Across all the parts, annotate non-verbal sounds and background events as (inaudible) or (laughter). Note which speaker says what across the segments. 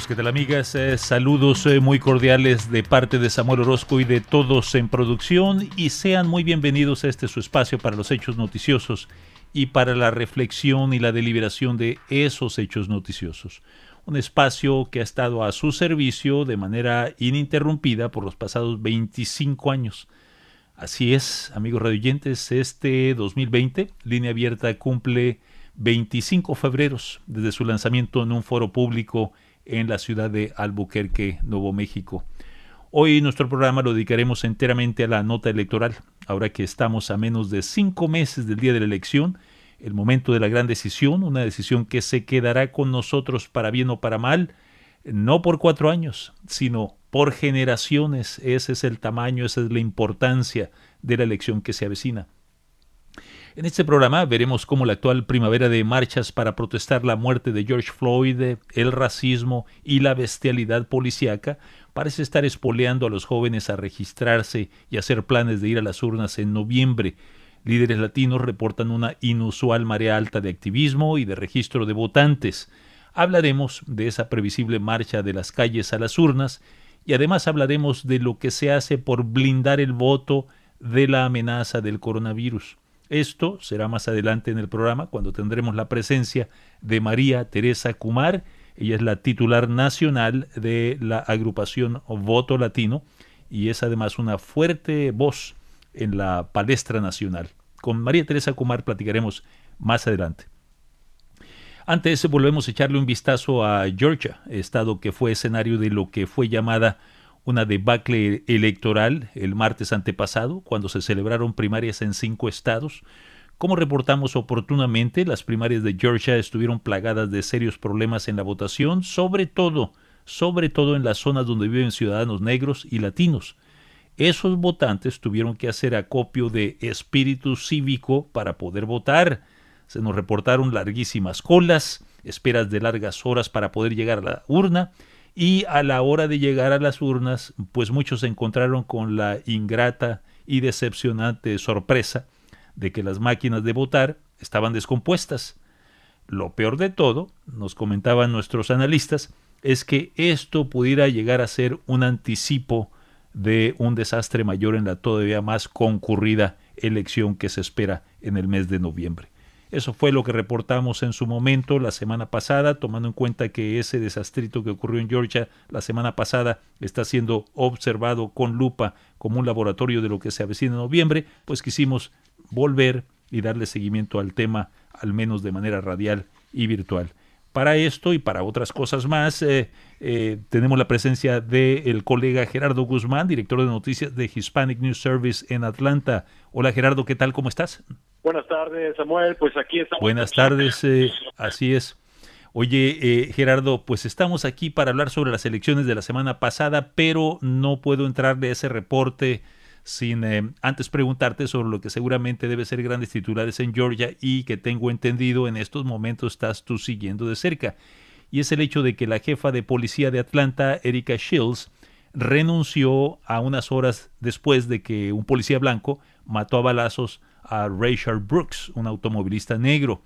Speaker 1: Amigos, ¿qué tal amigas? Eh, saludos eh, muy cordiales de parte de Samuel Orozco y de todos en producción y sean muy bienvenidos a este su espacio para los hechos noticiosos y para la reflexión y la deliberación de esos hechos noticiosos. Un espacio que ha estado a su servicio de manera ininterrumpida por los pasados 25 años. Así es, amigos radioyentes, este 2020, Línea Abierta cumple 25 febreros desde su lanzamiento en un foro público en la ciudad de Albuquerque, Nuevo México. Hoy nuestro programa lo dedicaremos enteramente a la nota electoral, ahora que estamos a menos de cinco meses del día de la elección, el momento de la gran decisión, una decisión que se quedará con nosotros para bien o para mal, no por cuatro años, sino por generaciones. Ese es el tamaño, esa es la importancia de la elección que se avecina. En este programa veremos cómo la actual primavera de marchas para protestar la muerte de George Floyd, el racismo y la bestialidad policíaca parece estar espoleando a los jóvenes a registrarse y hacer planes de ir a las urnas en noviembre. Líderes latinos reportan una inusual marea alta de activismo y de registro de votantes. Hablaremos de esa previsible marcha de las calles a las urnas y además hablaremos de lo que se hace por blindar el voto de la amenaza del coronavirus. Esto será más adelante en el programa cuando tendremos la presencia de María Teresa Kumar. Ella es la titular nacional de la agrupación Voto Latino y es además una fuerte voz en la palestra nacional. Con María Teresa Kumar platicaremos más adelante. Antes volvemos a echarle un vistazo a Georgia, estado que fue escenario de lo que fue llamada una debacle electoral el martes antepasado, cuando se celebraron primarias en cinco estados. Como reportamos oportunamente, las primarias de Georgia estuvieron plagadas de serios problemas en la votación, sobre todo, sobre todo en las zonas donde viven ciudadanos negros y latinos. Esos votantes tuvieron que hacer acopio de espíritu cívico para poder votar. Se nos reportaron larguísimas colas, esperas de largas horas para poder llegar a la urna y a la hora de llegar a las urnas, pues muchos se encontraron con la ingrata y decepcionante sorpresa de que las máquinas de votar estaban descompuestas. Lo peor de todo, nos comentaban nuestros analistas, es que esto pudiera llegar a ser un anticipo de un desastre mayor en la todavía más concurrida elección que se espera en el mes de noviembre. Eso fue lo que reportamos en su momento la semana pasada, tomando en cuenta que ese desastrito que ocurrió en Georgia la semana pasada está siendo observado con lupa como un laboratorio de lo que se avecina en noviembre, pues quisimos volver y darle seguimiento al tema, al menos de manera radial y virtual. Para esto y para otras cosas más, eh, eh, tenemos la presencia del colega Gerardo Guzmán, director de noticias de Hispanic News Service en Atlanta. Hola Gerardo, ¿qué tal? ¿Cómo estás?
Speaker 2: Buenas tardes, Samuel. Pues aquí estamos.
Speaker 1: Buenas tardes, eh, así es. Oye, eh, Gerardo, pues estamos aquí para hablar sobre las elecciones de la semana pasada, pero no puedo entrarle a ese reporte sin eh, antes preguntarte sobre lo que seguramente debe ser grandes titulares en Georgia y que tengo entendido en estos momentos estás tú siguiendo de cerca. Y es el hecho de que la jefa de policía de Atlanta, Erika Shields, renunció a unas horas después de que un policía blanco mató a balazos a Rayshard Brooks, un automovilista negro.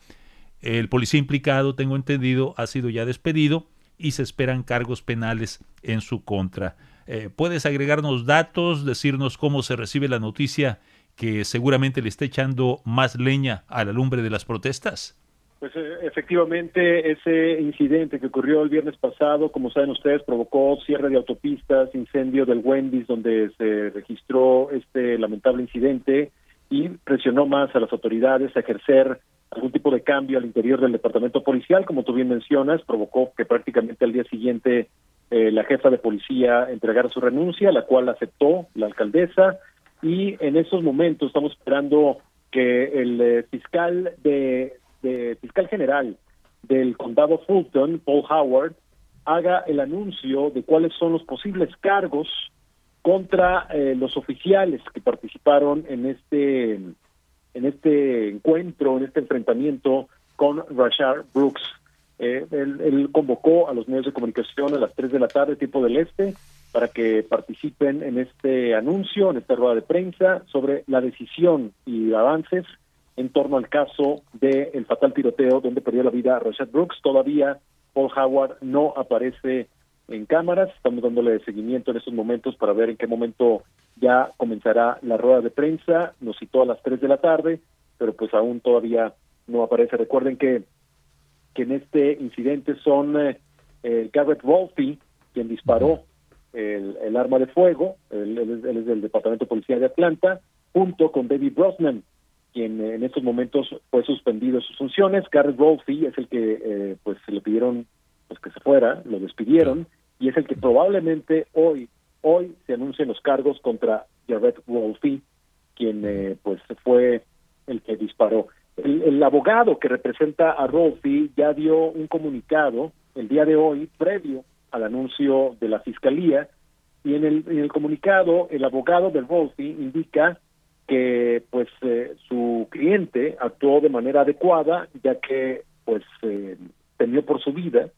Speaker 1: El policía implicado, tengo entendido, ha sido ya despedido y se esperan cargos penales en su contra. Eh, ¿Puedes agregarnos datos, decirnos cómo se recibe la noticia que seguramente le está echando más leña a la lumbre de las protestas?
Speaker 2: Pues eh, efectivamente ese incidente que ocurrió el viernes pasado, como saben ustedes, provocó cierre de autopistas, incendio del Wendy's donde se registró este lamentable incidente y presionó más a las autoridades a ejercer algún tipo de cambio al interior del departamento policial, como tú bien mencionas, provocó que prácticamente al día siguiente eh, la jefa de policía entregara su renuncia, la cual aceptó la alcaldesa, y en esos momentos estamos esperando que el eh, fiscal de, de, fiscal general del condado Fulton, Paul Howard, haga el anuncio de cuáles son los posibles cargos contra eh, los oficiales que participaron en este en este encuentro, en este enfrentamiento con Rashard Brooks. Eh, él, convocó a los medios de comunicación a las 3 de la tarde, tiempo del este, para que participen en este anuncio, en esta rueda de prensa, sobre la decisión y avances en torno al caso del fatal tiroteo donde perdió la vida Rashad Brooks. Todavía Paul Howard no aparece en cámaras, estamos dándole seguimiento en estos momentos para ver en qué momento ya comenzará la rueda de prensa, nos citó a las 3 de la tarde, pero pues aún todavía no aparece. Recuerden que, que en este incidente son eh, Garrett Wolfe, quien disparó el, el, arma de fuego, él, es del Departamento de Policía de Atlanta, junto con David Brosnan, quien en estos momentos fue suspendido de sus funciones. Garrett Wolfe es el que eh, pues le pidieron pues que se fuera, lo despidieron, y es el que probablemente hoy hoy se anuncian los cargos contra Garrett Wolfe, quien eh, pues fue el que disparó. El, abogado que representa a Wolfe ya dio un comunicado el día de hoy, previo al anuncio de la fiscalía, y en el, en el comunicado el abogado de Wolfe indica que pues eh, su cliente actuó de manera adecuada ya que pues eh, temió por su vida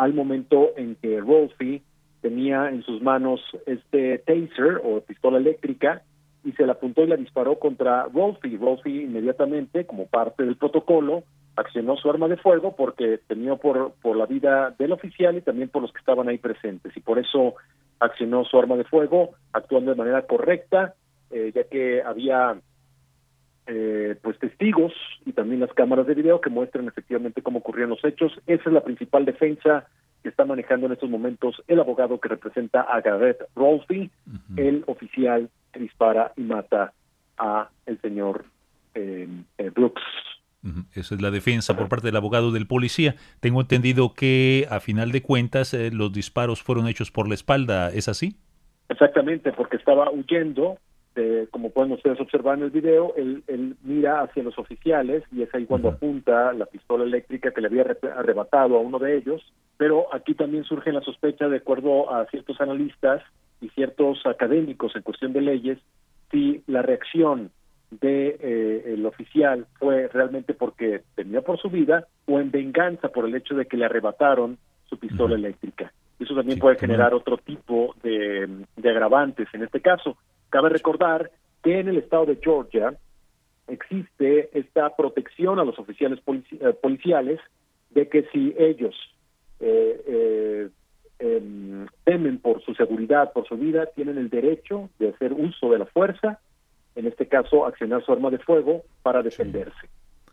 Speaker 2: al momento en que Rolfi tenía en sus manos este taser o pistola eléctrica y se la apuntó y la disparó contra Rolfi. Rolfi inmediatamente, como parte del protocolo, accionó su arma de fuego porque temió por, por la vida del oficial y también por los que estaban ahí presentes. Y por eso accionó su arma de fuego, actuando de manera correcta, eh, ya que había eh, pues testigos y también las cámaras de video que muestran efectivamente cómo ocurrieron los hechos. Esa es la principal defensa que está manejando en estos momentos el abogado que representa a Garrett Rolfe, el oficial que dispara y mata a el señor eh, eh, Brooks.
Speaker 1: Esa es la defensa por parte del abogado del policía. Tengo entendido que a final de cuentas los disparos fueron hechos por la espalda, ¿es así?
Speaker 2: Exactamente, porque estaba huyendo este, como pueden ustedes observar en el video, él, mira hacia los oficiales y es ahí cuando apunta la pistola eléctrica que le había arrebatado a uno de ellos. Pero aquí también surge la sospecha, de acuerdo a ciertos analistas y ciertos académicos en cuestión de leyes, si la reacción de eh, el oficial fue realmente porque temía por su vida o en venganza por el hecho de que le arrebataron su pistola eléctrica. Eso también puede generar otro tipo de agravantes en este caso. Cabe recordar que en el estado de Georgia existe esta protección a los oficiales eh, policiales de que si ellos eh, eh, em, temen por su seguridad, por su vida, tienen el derecho de hacer uso de la fuerza, en este caso accionar su arma de fuego para defenderse.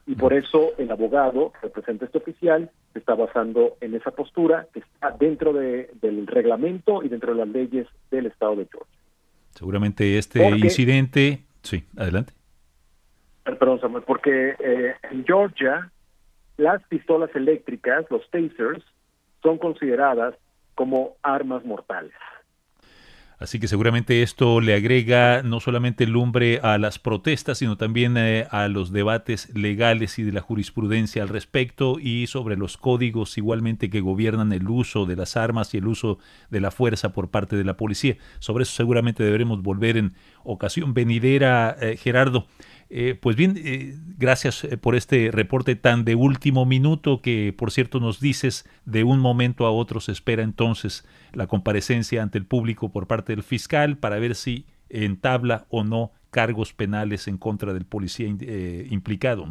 Speaker 2: Y por eso el abogado que representa este oficial se está basando en esa postura que está dentro de, del reglamento y dentro de las leyes del estado de Georgia.
Speaker 1: Seguramente este incidente... Sí, adelante.
Speaker 2: Perdón, Samuel, porque eh, en Georgia las pistolas eléctricas, los tasers, son consideradas como armas mortales.
Speaker 1: Así que seguramente esto le agrega no solamente lumbre a las protestas, sino también eh, a los debates legales y de la jurisprudencia al respecto y sobre los códigos igualmente que gobiernan el uso de las armas y el uso de la fuerza por parte de la policía. Sobre eso seguramente deberemos volver en ocasión venidera, eh, Gerardo. Eh, pues bien, eh, gracias eh, por este reporte tan de último minuto que, por cierto, nos dices de un momento a otro se espera entonces la comparecencia ante el público por parte del fiscal para ver si entabla o no cargos penales en contra del policía implicado.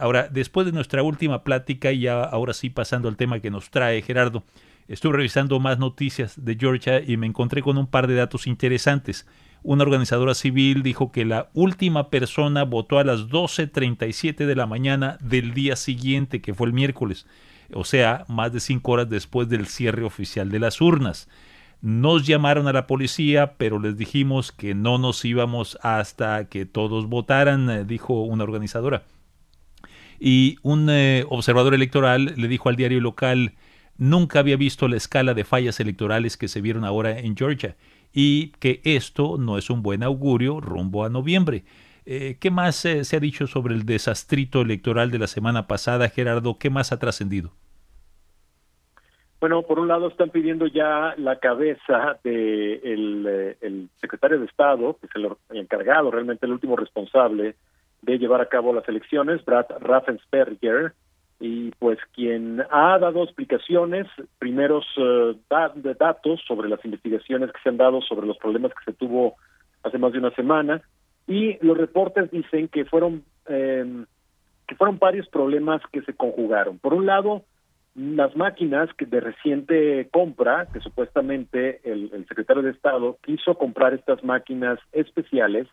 Speaker 1: ahora, después de nuestra última plática, y ya ahora sí pasando al tema que nos trae Gerardo, estuve revisando más noticias de Georgia y me encontré con un par de datos interesantes una organizadora civil dijo que la última persona votó a las 12.37 de la mañana del día siguiente, que fue el miércoles, o sea, más de cinco horas después del cierre oficial de las urnas. Nos llamaron a la policía, pero les dijimos que no nos íbamos hasta que todos votaran, eh, dijo una organizadora. Y un eh, observador electoral le dijo al diario local, nunca había visto la escala de fallas electorales que se vieron ahora en Georgia y que esto no es un buen augurio rumbo a noviembre. Eh, ¿Qué más se ha dicho sobre el desastrito electoral de la semana pasada, Gerardo? ¿Qué más ha trascendido?
Speaker 2: Bueno, por un lado están pidiendo ya la cabeza del de eh, el secretario de Estado, que es el, encargado, realmente el último responsable de llevar a cabo las elecciones, Brad Raffensperger, y pues quien ha dado explicaciones, primeros uh, datos sobre las investigaciones que se han dado sobre los problemas que se tuvo hace más de una semana, y los reportes dicen que fueron eh, que fueron varios problemas que se conjugaron. Por un lado, las máquinas que de reciente compra, que supuestamente el, el, secretario de Estado quiso comprar estas máquinas especiales,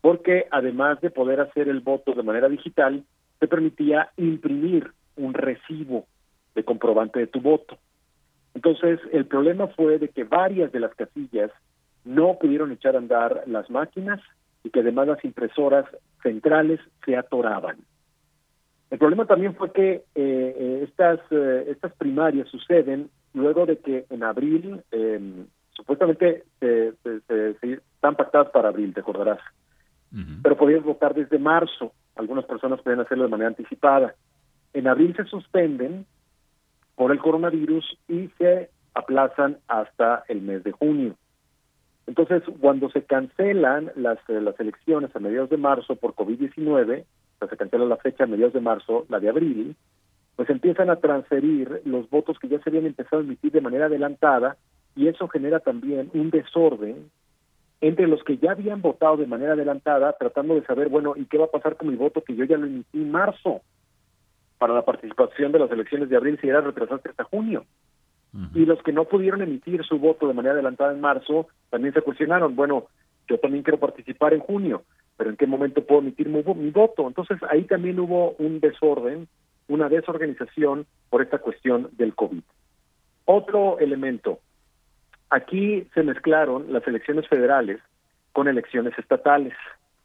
Speaker 2: porque además de poder hacer el voto de manera digital, te permitía imprimir un recibo de comprobante de tu voto. Entonces, el problema fue de que varias de las casillas no pudieron echar a andar las máquinas y que además las impresoras centrales se atoraban. El problema también fue que eh, eh, estas eh, estas primarias suceden luego de que en abril em, supuestamente están pactadas para abril, te acordarás, pero podías votar desde marzo. Algunas personas pueden hacerlo de manera anticipada. En abril se suspenden por el coronavirus y se aplazan hasta el mes de junio. Entonces, cuando se cancelan las, las elecciones a mediados de marzo por COVID-19, se cancela la fecha a mediados de marzo, la de abril, pues empiezan a transferir los votos que ya se habían empezado a emitir de manera adelantada y eso genera también un desorden entre los que ya habían votado de manera adelantada, tratando de saber, bueno, ¿y qué va a pasar con mi voto que yo ya lo emití en marzo para la participación de las elecciones de abril si era retrasarse hasta junio? Y los que no pudieron emitir su voto de manera adelantada en marzo también se cuestionaron, bueno, yo también quiero participar en junio, pero ¿en qué momento puedo emitir mi, voto? Entonces ahí también hubo un desorden, una desorganización por esta cuestión del COVID. Otro elemento, aquí se mezclaron las elecciones federales con elecciones estatales.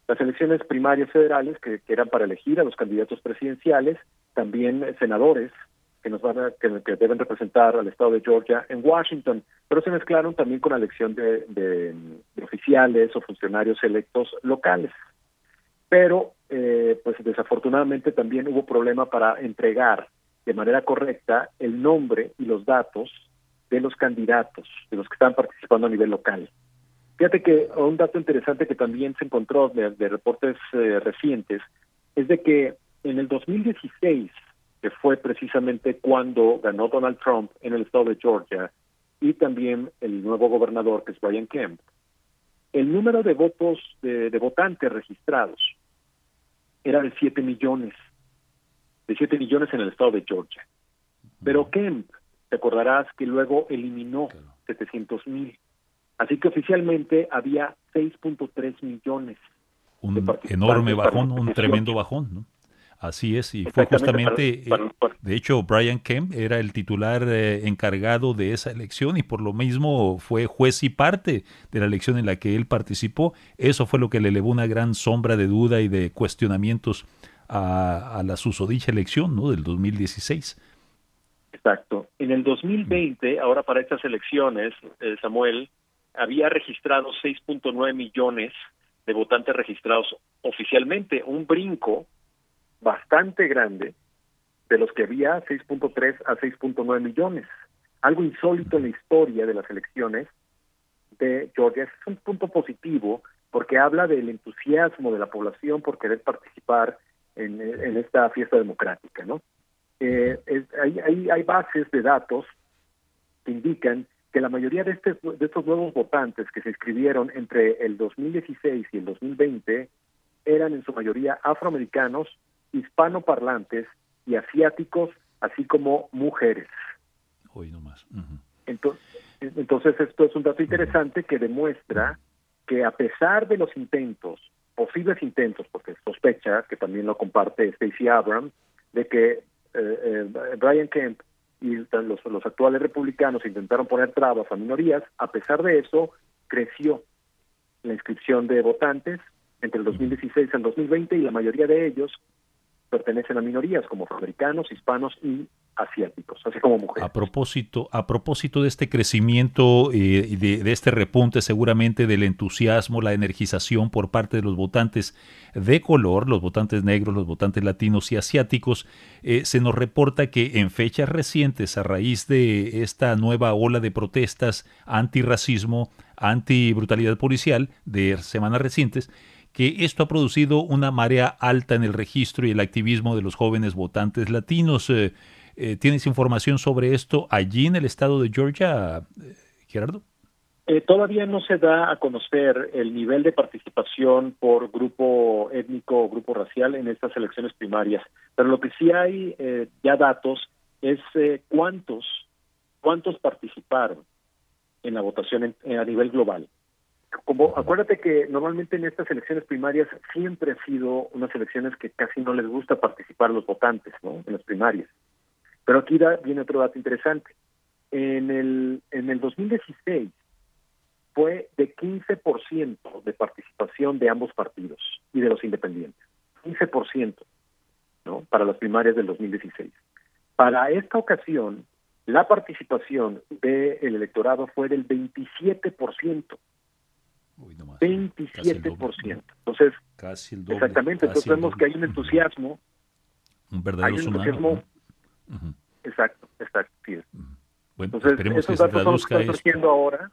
Speaker 2: Las elecciones primarias federales, que, eran para elegir a los candidatos presidenciales, también senadores, que nos van a, que, deben representar al estado de Georgia en Washington, pero se mezclaron también con la elección de, oficiales o funcionarios electos locales. Pero, eh, pues desafortunadamente también hubo problema para entregar de manera correcta el nombre y los datos de los candidatos, de los que están participando a nivel local. Fíjate que un dato interesante que también se encontró de, reportes eh, recientes es de que en el 2016 que fue precisamente cuando ganó Donald Trump en el estado de Georgia y también el nuevo gobernador que es Brian Kemp, el número de votos de, votantes registrados era de 7 millones, de 7 millones en el estado de Georgia. Pero Kemp, te acordarás que luego eliminó 700 mil. Así que oficialmente había 6.3 millones.
Speaker 1: Un enorme bajón, un tremendo bajón, ¿no? Así es, y fue justamente, eh, de hecho, Brian Kemp era el titular eh, encargado de esa elección y por lo mismo fue juez y parte de la elección en la que él participó. Eso fue lo que le elevó una gran sombra de duda y de cuestionamientos a, la susodicha elección ¿no? del 2016.
Speaker 2: Exacto. En el 2020, ahora para estas elecciones, eh, Samuel, había registrado 6.9 millones de votantes registrados oficialmente, un brinco bastante grande de los que había 6.3 a 6.9 millones. Algo insólito en la historia de las elecciones de Georgia. Es un punto positivo porque habla del entusiasmo de la población por querer participar en, esta fiesta democrática. ¿no? Eh, hay, hay, hay, bases de datos que indican que la mayoría de, este, de estos nuevos votantes que se inscribieron entre el 2016 y el 2020 eran en su mayoría afroamericanos hispanoparlantes y asiáticos, así como mujeres.
Speaker 1: Hoy nomás.
Speaker 2: entonces, entonces, esto es un dato interesante que demuestra que a pesar de los intentos, posibles intentos, porque sospecha que también lo comparte Stacey Abrams, de que eh, eh, Brian Kemp y los, los actuales republicanos intentaron poner trabas a minorías, a pesar de eso, creció la inscripción de votantes entre el 2016 y el 2020 y la mayoría de ellos pertenecen a minorías como afroamericanos, hispanos y asiáticos, así como mujeres.
Speaker 1: A propósito, a propósito de este crecimiento eh, de, este repunte seguramente del entusiasmo, la energización por parte de los votantes de color, los votantes negros, los votantes latinos y asiáticos, eh, se nos reporta que en fechas recientes, a raíz de esta nueva ola de protestas antirracismo, anti-brutalidad policial de semanas recientes, que esto ha producido una marea alta en el registro y el activismo de los jóvenes votantes latinos. Eh, eh, ¿Tienes información sobre esto allí en el estado de Georgia, eh, Gerardo?
Speaker 2: todavía no se da a conocer el nivel de participación por grupo étnico o grupo racial en estas elecciones primarias, pero lo que sí hay ya datos es cuántos cuántos participaron en la votación a nivel global como acuérdate que normalmente en estas elecciones primarias siempre ha sido unas elecciones que casi no les gusta participar los votantes, ¿no? En las primarias. Pero aquí viene otro dato interesante. En el en el 2016 fue de 15% de participación de ambos partidos y de los independientes. 15%, ¿no? Para las primarias del 2016. Para esta ocasión, la participación del electorado fue del 27%. 27%. Entonces, casi el doble, exactamente, entonces vemos que hay un entusiasmo.
Speaker 1: Un verdadero hay un entusiasmo.
Speaker 2: Exacto, exacto. Sí Bueno, entonces, esperemos que se traduzca esto. ahora.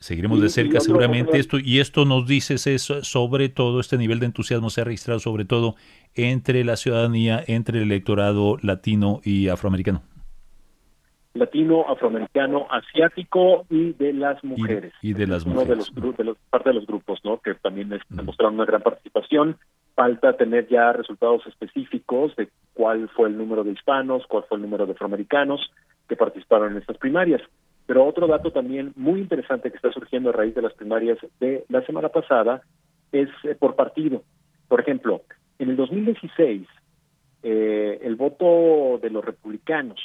Speaker 1: Seguiremos de cerca seguramente esto y esto nos dice eso, sobre todo este nivel de entusiasmo se ha registrado sobre todo entre la ciudadanía, entre el electorado latino y afroamericano
Speaker 2: latino, afroamericano, asiático y de las mujeres.
Speaker 1: Y, de las mujeres.
Speaker 2: de los, de los, parte de los grupos, ¿no? Que también es, demostraron una gran participación. Falta tener ya resultados específicos de cuál fue el número de hispanos, cuál fue el número de afroamericanos que participaron en estas primarias. Pero otro dato también muy interesante que está surgiendo a raíz de las primarias de la semana pasada es eh, por partido. Por ejemplo, en el 2016, eh, el voto de los republicanos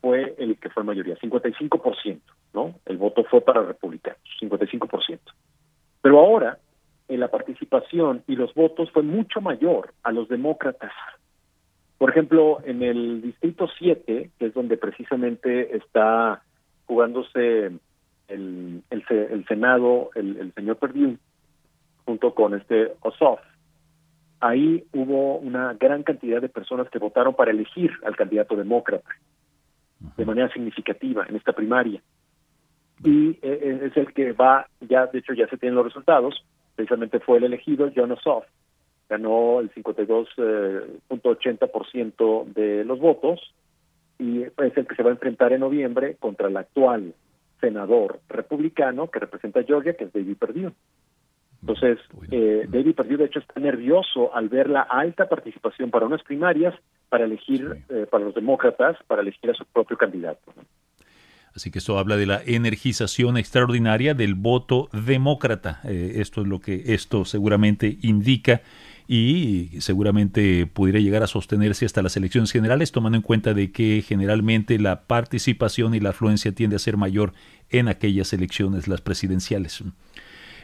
Speaker 2: fue el que fue mayoría, 55%, ¿no? El voto fue para republicanos, 55%. Pero ahora, en la participación y los votos fue mucho mayor a los demócratas. Por ejemplo, en el distrito 7, que es donde precisamente está jugándose el, el, Senado, el, señor Perdue, junto con este Ossoff, ahí hubo una gran cantidad de personas que votaron para elegir al candidato demócrata de manera significativa en esta primaria. Y eh, eh, es el que va, ya de hecho ya se tienen los resultados, precisamente fue el elegido, John Ossoff, ganó el 52.80% eh, de los votos y es el que se va a enfrentar en noviembre contra el actual senador republicano que representa a Georgia, que es David Perdue. Entonces, eh, David Perdue, de hecho, está nervioso al ver la alta participación para unas primarias para elegir, eh, para los demócratas, para elegir a su propio candidato.
Speaker 1: Así que esto habla de la energización extraordinaria del voto demócrata. Eh, esto es lo que esto seguramente indica y seguramente pudiera llegar a sostenerse hasta las elecciones generales, tomando en cuenta de que generalmente la participación y la afluencia tiende a ser mayor en aquellas elecciones, las presidenciales.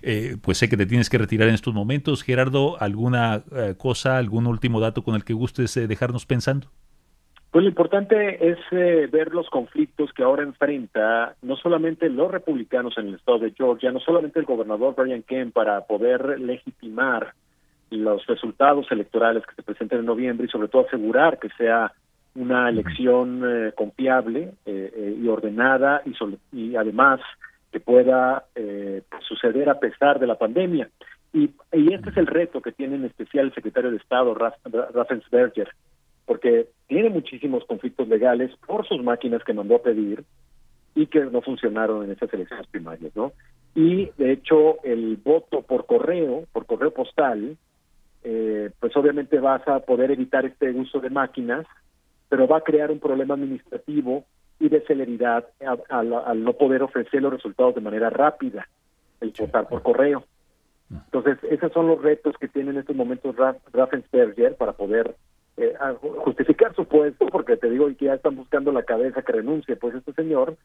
Speaker 1: Eh, pues sé que te tienes que retirar en estos momentos. Gerardo, ¿alguna eh, cosa, algún último dato con el que gustes eh, dejarnos pensando?
Speaker 2: Pues lo importante es ver los conflictos que ahora enfrenta no solamente los republicanos en el estado de Georgia, no solamente el gobernador Brian Kemp para poder legitimar los resultados electorales que se presenten en noviembre y sobre todo asegurar que sea una elección confiable y ordenada y, y además que pueda eh, suceder a pesar de la pandemia. Y, y, este es el reto que tiene en especial el secretario de Estado, Raffensberger, porque tiene muchísimos conflictos legales por sus máquinas que mandó a pedir y que no funcionaron en esas elecciones primarias, ¿no? Y de hecho el voto por correo, por correo postal, eh, pues obviamente vas a poder evitar este uso de máquinas, pero va a crear un problema administrativo y de celeridad al, no poder ofrecer los resultados de manera rápida, el votar por correo. Entonces, esos son los retos que tiene en estos momentos Raffensperger para poder eh, justificar su puesto, porque te digo que ya están buscando la cabeza que renuncie, pues este señor,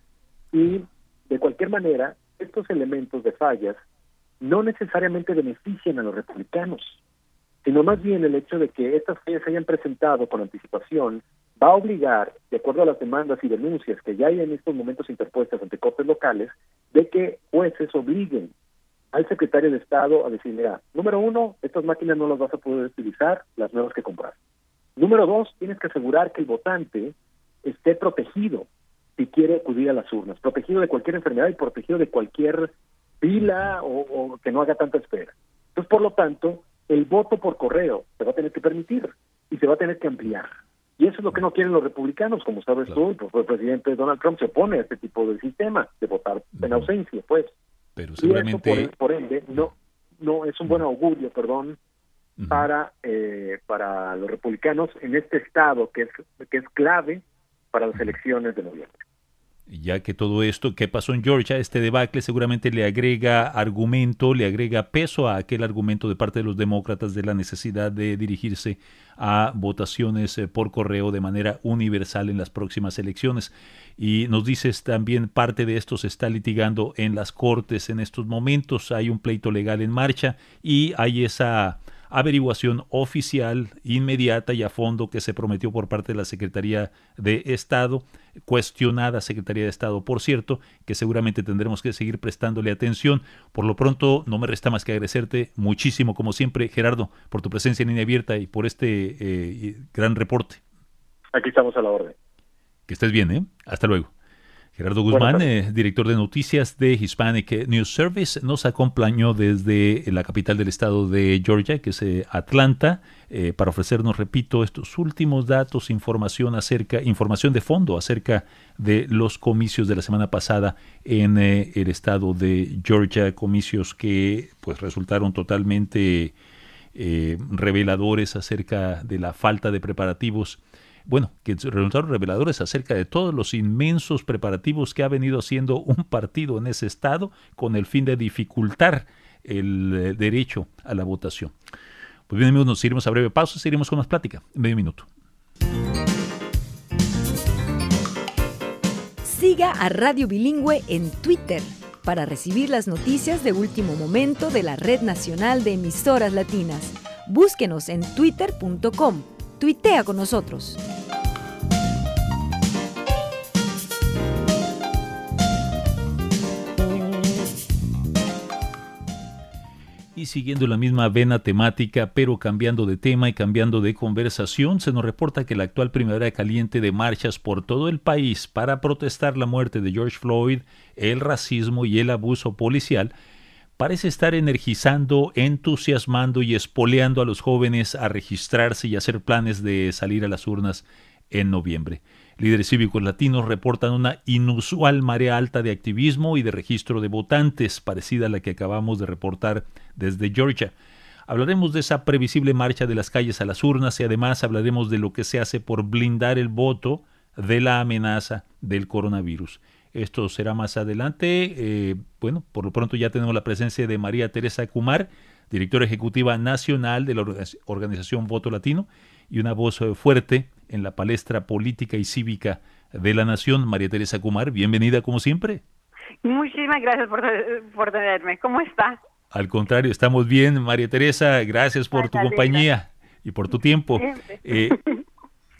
Speaker 2: y de cualquier manera, estos elementos de fallas no necesariamente benefician a los republicanos, sino más bien el hecho de que estas fallas se hayan presentado con anticipación va a obligar, de acuerdo a las demandas y denuncias que ya hay en estos momentos interpuestas ante cortes locales, de que jueces obliguen al secretario de Estado a decir, mira, número uno, estas máquinas no las vas a poder utilizar, las nuevas que comprar. Número dos, tienes que asegurar que el votante esté protegido si quiere acudir a las urnas, protegido de cualquier enfermedad y protegido de cualquier pila o, que no haga tanta espera. Entonces, por lo tanto, el voto por correo se va a tener que permitir y se va a tener que ampliar. Y eso es lo que no quieren los republicanos, como sabes tú, pues, el presidente Donald Trump se opone a este tipo de sistema de votar en ausencia, pues.
Speaker 1: Pero seguramente...
Speaker 2: Y eso, por, ende, no, no es un buen augurio, perdón, para eh, para los republicanos en este estado que es que es clave para las elecciones de noviembre
Speaker 1: ya que todo esto que pasó en Georgia, este debacle seguramente le agrega argumento, le agrega peso a aquel argumento de parte de los demócratas de la necesidad de dirigirse a votaciones eh, por correo de manera universal en las próximas elecciones. Y nos dices también parte de esto se está litigando en las cortes en estos momentos, hay un pleito legal en marcha y hay esa averiguación oficial, inmediata y a fondo que se prometió por parte de la Secretaría de Estado, cuestionada Secretaría de Estado, por cierto, que seguramente tendremos que seguir prestándole atención. Por lo pronto, no me resta más que agradecerte muchísimo, como siempre, Gerardo, por tu presencia en línea abierta y por este eh, gran reporte.
Speaker 2: Aquí estamos a la orden.
Speaker 1: Que estés bien, ¿eh? Hasta luego. Gerardo Guzmán, eh, director de noticias de Hispanic News Service, nos acompañó desde la capital del estado de Georgia, que es eh, Atlanta, eh, para ofrecernos, repito, estos últimos datos, información acerca, información de fondo acerca de los comicios de la semana pasada en el estado de Georgia, comicios que pues resultaron totalmente reveladores acerca de la falta de preparativos bueno, que resultaron reveladores acerca de todos los inmensos preparativos que ha venido haciendo un partido en ese estado con el fin de dificultar el eh, derecho a la votación. Pues bien, amigos, nos iremos a breve pausa y seguiremos con más plática en medio minuto.
Speaker 3: Siga a Radio Bilingüe en Twitter para recibir las noticias de último momento de la Red Nacional de Emisoras Latinas. Búsquenos en twitter.com Tuitea con nosotros.
Speaker 1: Siguiendo la misma vena temática, pero cambiando de tema y cambiando de conversación, se nos reporta que la actual primavera caliente de marchas por todo el país para protestar la muerte de George Floyd, el racismo y el abuso policial parece estar energizando, entusiasmando y espoleando a los jóvenes a registrarse y hacer planes de salir a las urnas en noviembre. Líderes cívicos latinos reportan una inusual marea alta de activismo y de registro de votantes, parecida a la que acabamos de reportar desde Georgia. Hablaremos de esa previsible marcha de las calles a las urnas y además hablaremos de lo que se hace por blindar el voto de la amenaza del coronavirus. Esto será más adelante. Eh, bueno, por lo pronto ya tenemos la presencia de María Teresa Kumar, directora ejecutiva nacional de la organización Voto Latino, y una voz eh, fuerte en la palestra política y cívica de la nación. María Teresa Kumar, bienvenida como siempre.
Speaker 4: Muchísimas gracias por, por tenerme. ¿Cómo está?
Speaker 1: Al contrario, estamos bien, María Teresa. Gracias por tu compañía y por tu tiempo. Eh,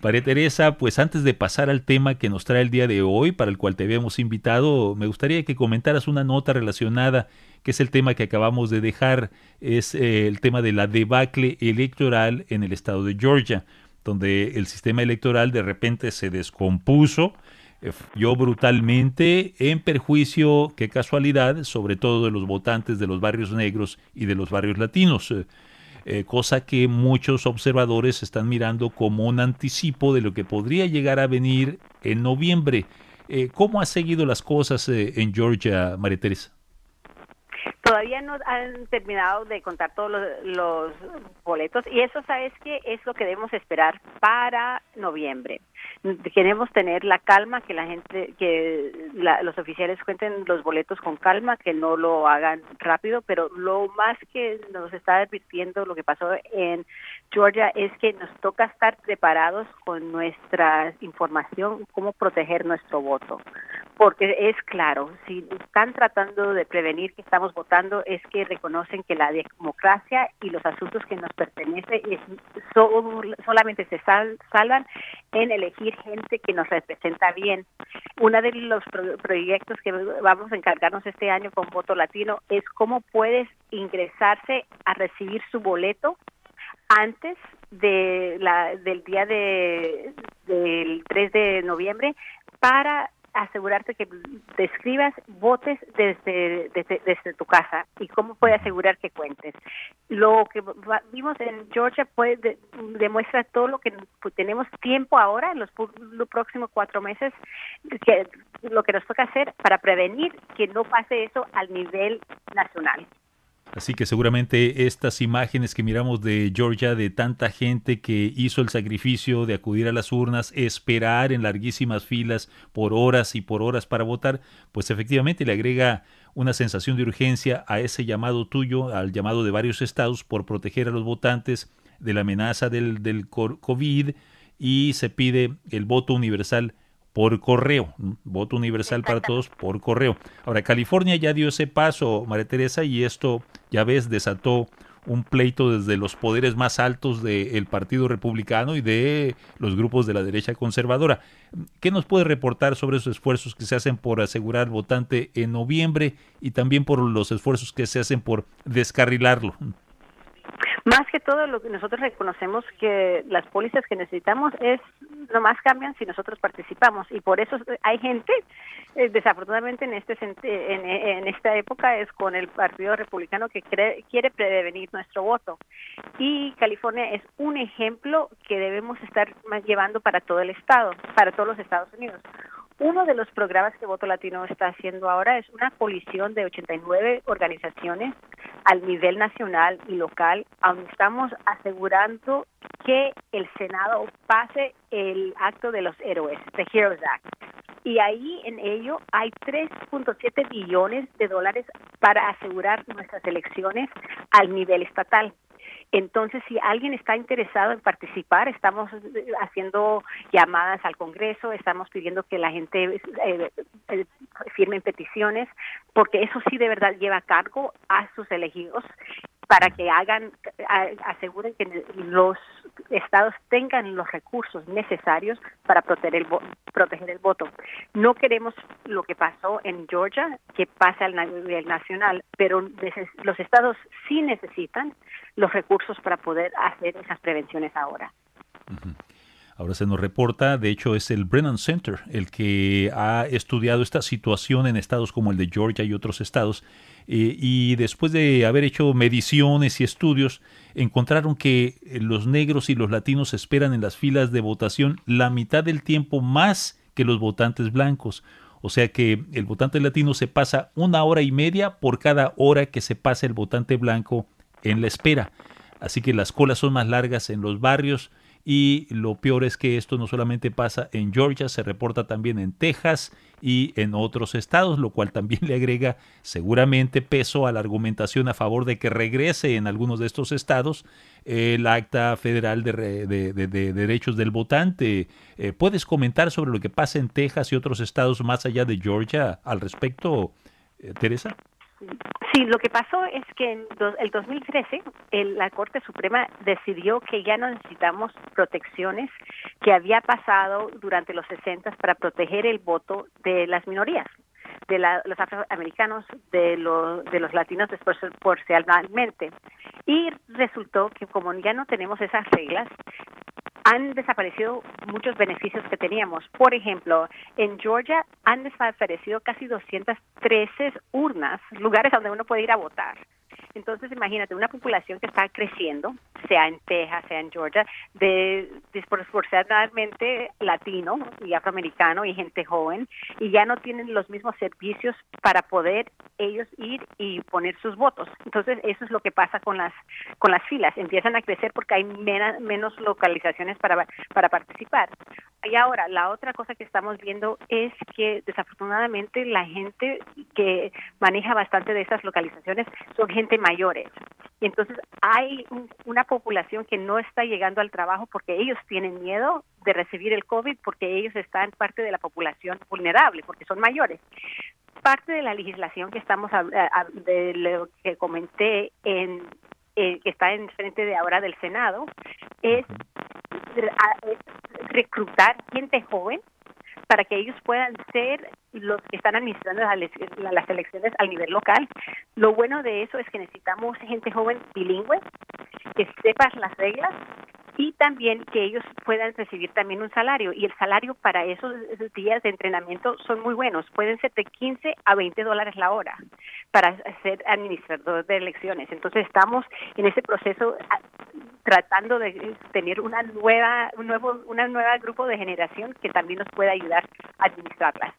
Speaker 1: María Teresa, pues antes de pasar al tema que nos trae el día de hoy, para el cual te habíamos invitado, me gustaría que comentaras una nota relacionada, que es el tema que acabamos de dejar, es eh, el tema de la debacle electoral en el estado de Georgia, donde el sistema electoral de repente se descompuso, eh, falló brutalmente en perjuicio, qué casualidad, sobre todo de los votantes de los barrios negros y de los barrios latinos. Eh, cosa que muchos observadores están mirando como un anticipo de lo que podría llegar a venir en noviembre. Eh, ¿Cómo ha seguido las cosas eh, en Georgia, María Teresa?
Speaker 4: Todavía no han terminado de contar todos los, boletos y eso, ¿sabes qué? Es lo que debemos esperar para noviembre. Queremos tener la calma, que la gente, que los oficiales cuenten los boletos con calma, que no lo hagan rápido, pero lo más que nos está advirtiendo lo que pasó en Georgia es que nos toca estar preparados con nuestra información, cómo proteger nuestro voto. Porque es claro, si están tratando de prevenir que estamos votando, es que reconocen que la democracia y los asuntos que nos pertenecen es, solamente se salvan en elegir gente que nos representa bien. Uno de los proyectos que vamos a encargarnos este año con Voto Latino es cómo puedes ingresarse a recibir su boleto antes de la, del día de, del 3 de noviembre para asegurarte que te escribas, votes desde, desde, tu casa y cómo puede asegurar que cuentes. Lo que vimos en Georgia puede, demuestra todo lo que pues, tenemos tiempo ahora, en los, los próximos cuatro meses, que lo que nos toca hacer para prevenir que no pase eso al nivel nacional.
Speaker 1: Así que seguramente estas imágenes que miramos de Georgia, de tanta gente que hizo el sacrificio de acudir a las urnas, esperar en larguísimas filas por horas y por horas para votar, pues efectivamente le agrega una sensación de urgencia a ese llamado tuyo, al llamado de varios estados por proteger a los votantes de la amenaza del, del COVID y se pide el voto universal por correo, voto universal para todos por correo. Ahora, California ya dio ese paso, María Teresa, y esto, ya ves, desató un pleito desde los poderes más altos del Partido Republicano y de los grupos de la derecha conservadora. ¿Qué nos puede reportar sobre esos esfuerzos que se hacen por asegurar al votante en noviembre y también por los esfuerzos que se hacen por descarrilarlo?
Speaker 4: Más que todo, lo que nosotros reconocemos que las pólizas que necesitamos es nomás cambian si nosotros participamos y por eso hay gente, eh, desafortunadamente en este en, esta época es con el Partido Republicano que quiere prevenir nuestro voto y California es un ejemplo que debemos estar llevando para todo el estado, para todos los Estados Unidos. Uno de los programas que Voto Latino está haciendo ahora es una colisión de 89 organizaciones al nivel nacional y local, aunque estamos asegurando que el Senado pase el acto de los héroes, the Heroes Act. Y ahí en ello hay 3.7 billones de dólares para asegurar nuestras elecciones al nivel estatal. Entonces, si alguien está interesado en participar, estamos haciendo llamadas al Congreso, estamos pidiendo que la gente eh, eh, firme peticiones, porque eso sí de verdad lleva a cargo a sus elegidos para que hagan, aseguren que los estados tengan los recursos necesarios para proteger el, proteger el voto. No queremos lo que pasó en Georgia, que pase al nivel nacional, pero los estados sí necesitan los recursos para poder hacer esas prevenciones ahora.
Speaker 1: Ahora se nos reporta, de hecho es el Brennan Center el que ha estudiado esta situación en estados como el de Georgia y otros estados eh, y después de haber hecho mediciones y estudios encontraron que los negros y los latinos esperan en las filas de votación la mitad del tiempo más que los votantes blancos. O sea que el votante latino se pasa una hora y media por cada hora que se pasa el votante blanco en la espera. Así que las colas son más largas en los barrios y lo peor es que esto no solamente pasa en Georgia, se reporta también en Texas y en otros estados, lo cual también (laughs) le agrega seguramente peso a la argumentación a favor de que regrese en algunos de estos estados el acta federal de, derechos del votante. Eh, ¿Puedes comentar sobre lo que pasa en Texas y otros estados más allá de Georgia al respecto, eh, Teresa?
Speaker 4: Sí, lo que pasó es que en el 2013 la Corte Suprema decidió que ya no necesitamos protecciones que había pasado durante los 60 para proteger el voto de las minorías, de los afroamericanos, de, de los latinos desproporcionalmente. Y resultó que como ya no tenemos esas reglas, han desaparecido muchos beneficios que teníamos. Por ejemplo, en Georgia han desaparecido casi 213 urnas, lugares donde uno puede ir a votar. Entonces, imagínate, una población que está creciendo, sea en Texas, sea en Georgia, de desproporcionadamente latino y afroamericano y gente joven, y ya no tienen los mismos servicios para poder ellos ir y poner sus votos. Entonces, eso es lo que pasa con las con las filas, empiezan a crecer porque hay menos localizaciones para para participar. Y ahora, la otra cosa que estamos viendo es que desafortunadamente la gente que maneja bastante de esas localizaciones son gente mayores. Y entonces hay una población que no está llegando al trabajo porque ellos tienen miedo de recibir el COVID porque ellos están parte de la población vulnerable, porque son mayores. Parte de la legislación que estamos de lo que comenté en eh, que está en frente de ahora del Senado es reclutar gente joven para que ellos puedan ser los que están administrando las elecciones al nivel local. Lo bueno de eso es que necesitamos gente joven bilingüe, que sepa las reglas y también que ellos puedan recibir también un salario. Y el salario para esos días de entrenamiento son muy buenos. Pueden ser de 15 a 20 dólares la hora para ser administrador de elecciones. Entonces estamos en ese proceso ah, tratando de tener una nueva, un nuevo, una nueva grupo de generación que también nos pueda ayudar a administrarlas.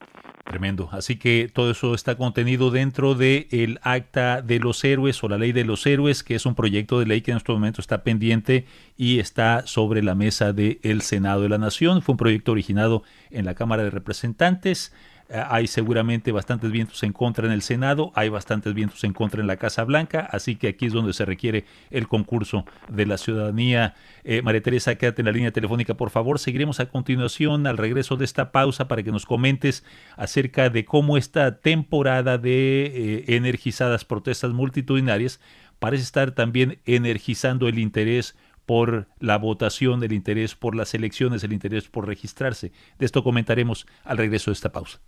Speaker 1: Tremendo. Así que todo eso está contenido dentro del el Acta de los Héroes o la Ley de los Héroes, que es un proyecto de ley que en este momento está pendiente y está sobre la mesa del Senado de la Nación. Fue un proyecto originado en la Cámara de Representantes. Eh, hay seguramente bastantes vientos en contra en el Senado, hay bastantes vientos en contra en la Casa Blanca, así que aquí es donde se requiere el concurso de la ciudadanía. Eh, María Teresa, quédate en la línea telefónica, por favor. Seguiremos a continuación al regreso de esta pausa para que nos comentes acerca de cómo esta temporada de eh, energizadas protestas multitudinarias parece estar también energizando el interés por la votación, el interés por las elecciones, el interés por registrarse. De esto comentaremos al regreso de esta pausa.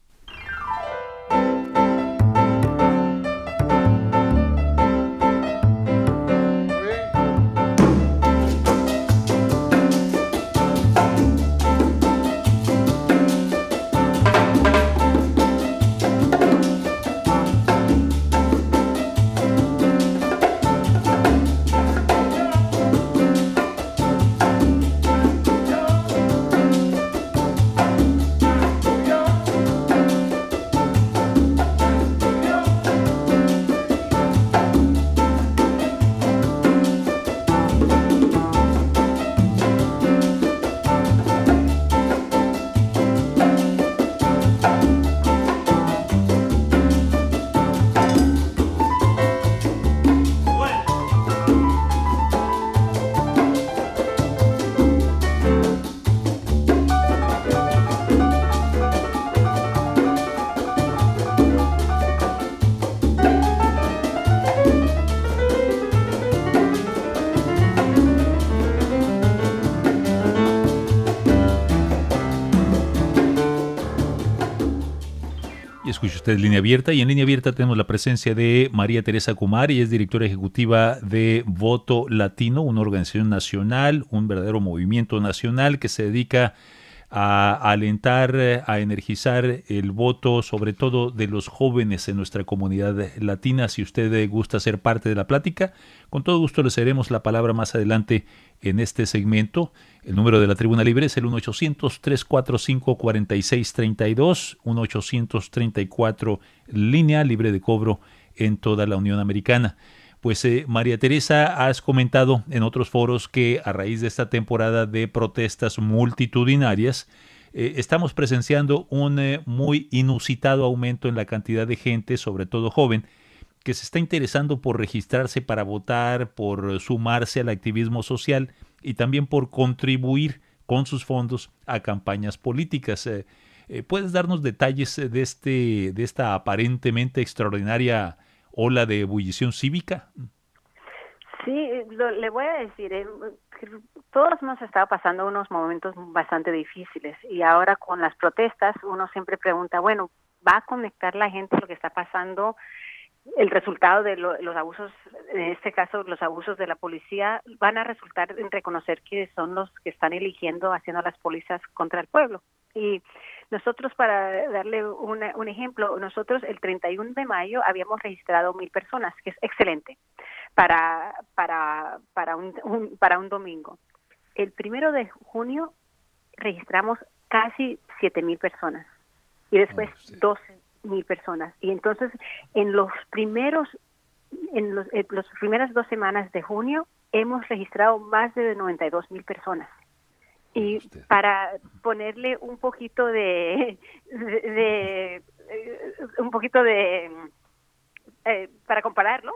Speaker 1: Usted Línea Abierta y en Línea Abierta tenemos la presencia de María Teresa Kumar y es directora ejecutiva de Voto Latino, una organización nacional, un verdadero movimiento nacional que se dedica a alentar, a energizar el voto, sobre todo de los jóvenes en nuestra comunidad latina. Si usted gusta ser parte de la plática, con todo gusto le cederemos la palabra más adelante en este segmento. El número de la tribuna libre es el 1-800-345-4632, 1-834 línea libre de cobro en toda la Unión Americana. Pues eh, María Teresa, has comentado en otros foros que a raíz de esta temporada de protestas multitudinarias, eh, estamos presenciando un eh, muy inusitado aumento en la cantidad de gente, sobre todo joven, que se está interesando por registrarse para votar, por sumarse al activismo social y también por contribuir con sus fondos a campañas políticas. Eh, eh, ¿Puedes darnos detalles de, este, de esta aparentemente extraordinaria ola de ebullición cívica?
Speaker 4: Sí, le voy a decir, eh, todos hemos estado pasando unos momentos bastante difíciles y ahora con las protestas uno siempre pregunta, bueno, ¿va a conectar la gente lo que está pasando el resultado de los abusos, en este caso los abusos de la policía, van a resultar en reconocer que son los que están eligiendo, haciendo las policías contra el pueblo. Y nosotros, para darle un ejemplo, nosotros el 31 de mayo habíamos registrado mil personas, que es excelente para, para, para, un, para un domingo. El primero de junio registramos casi siete mil personas y después oh, doce mil personas. Y entonces, en los primeros, en, los, las primeras dos semanas de junio, hemos registrado más de 92 mil personas. Y para ponerle un poquito de, de, un poquito de, eh, para compararlo,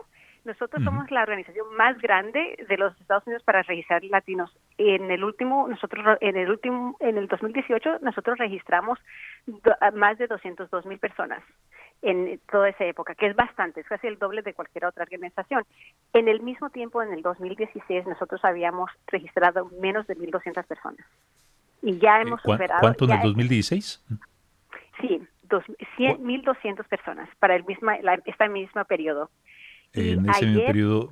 Speaker 4: nosotros somos la organización más grande de los Estados Unidos para registrar latinos. En el último, nosotros en el último, en el 2018, nosotros registramos más de 202 mil personas en toda esa época, que es bastante, es casi el doble de cualquier otra organización. En el mismo tiempo, en el 2016, nosotros habíamos registrado menos de 1.200 personas. Y ya hemos superado...
Speaker 1: ¿Cuánto en el 2016?
Speaker 4: Sí, 1.200 personas para el misma, este mismo periodo.
Speaker 1: En ese mismo periodo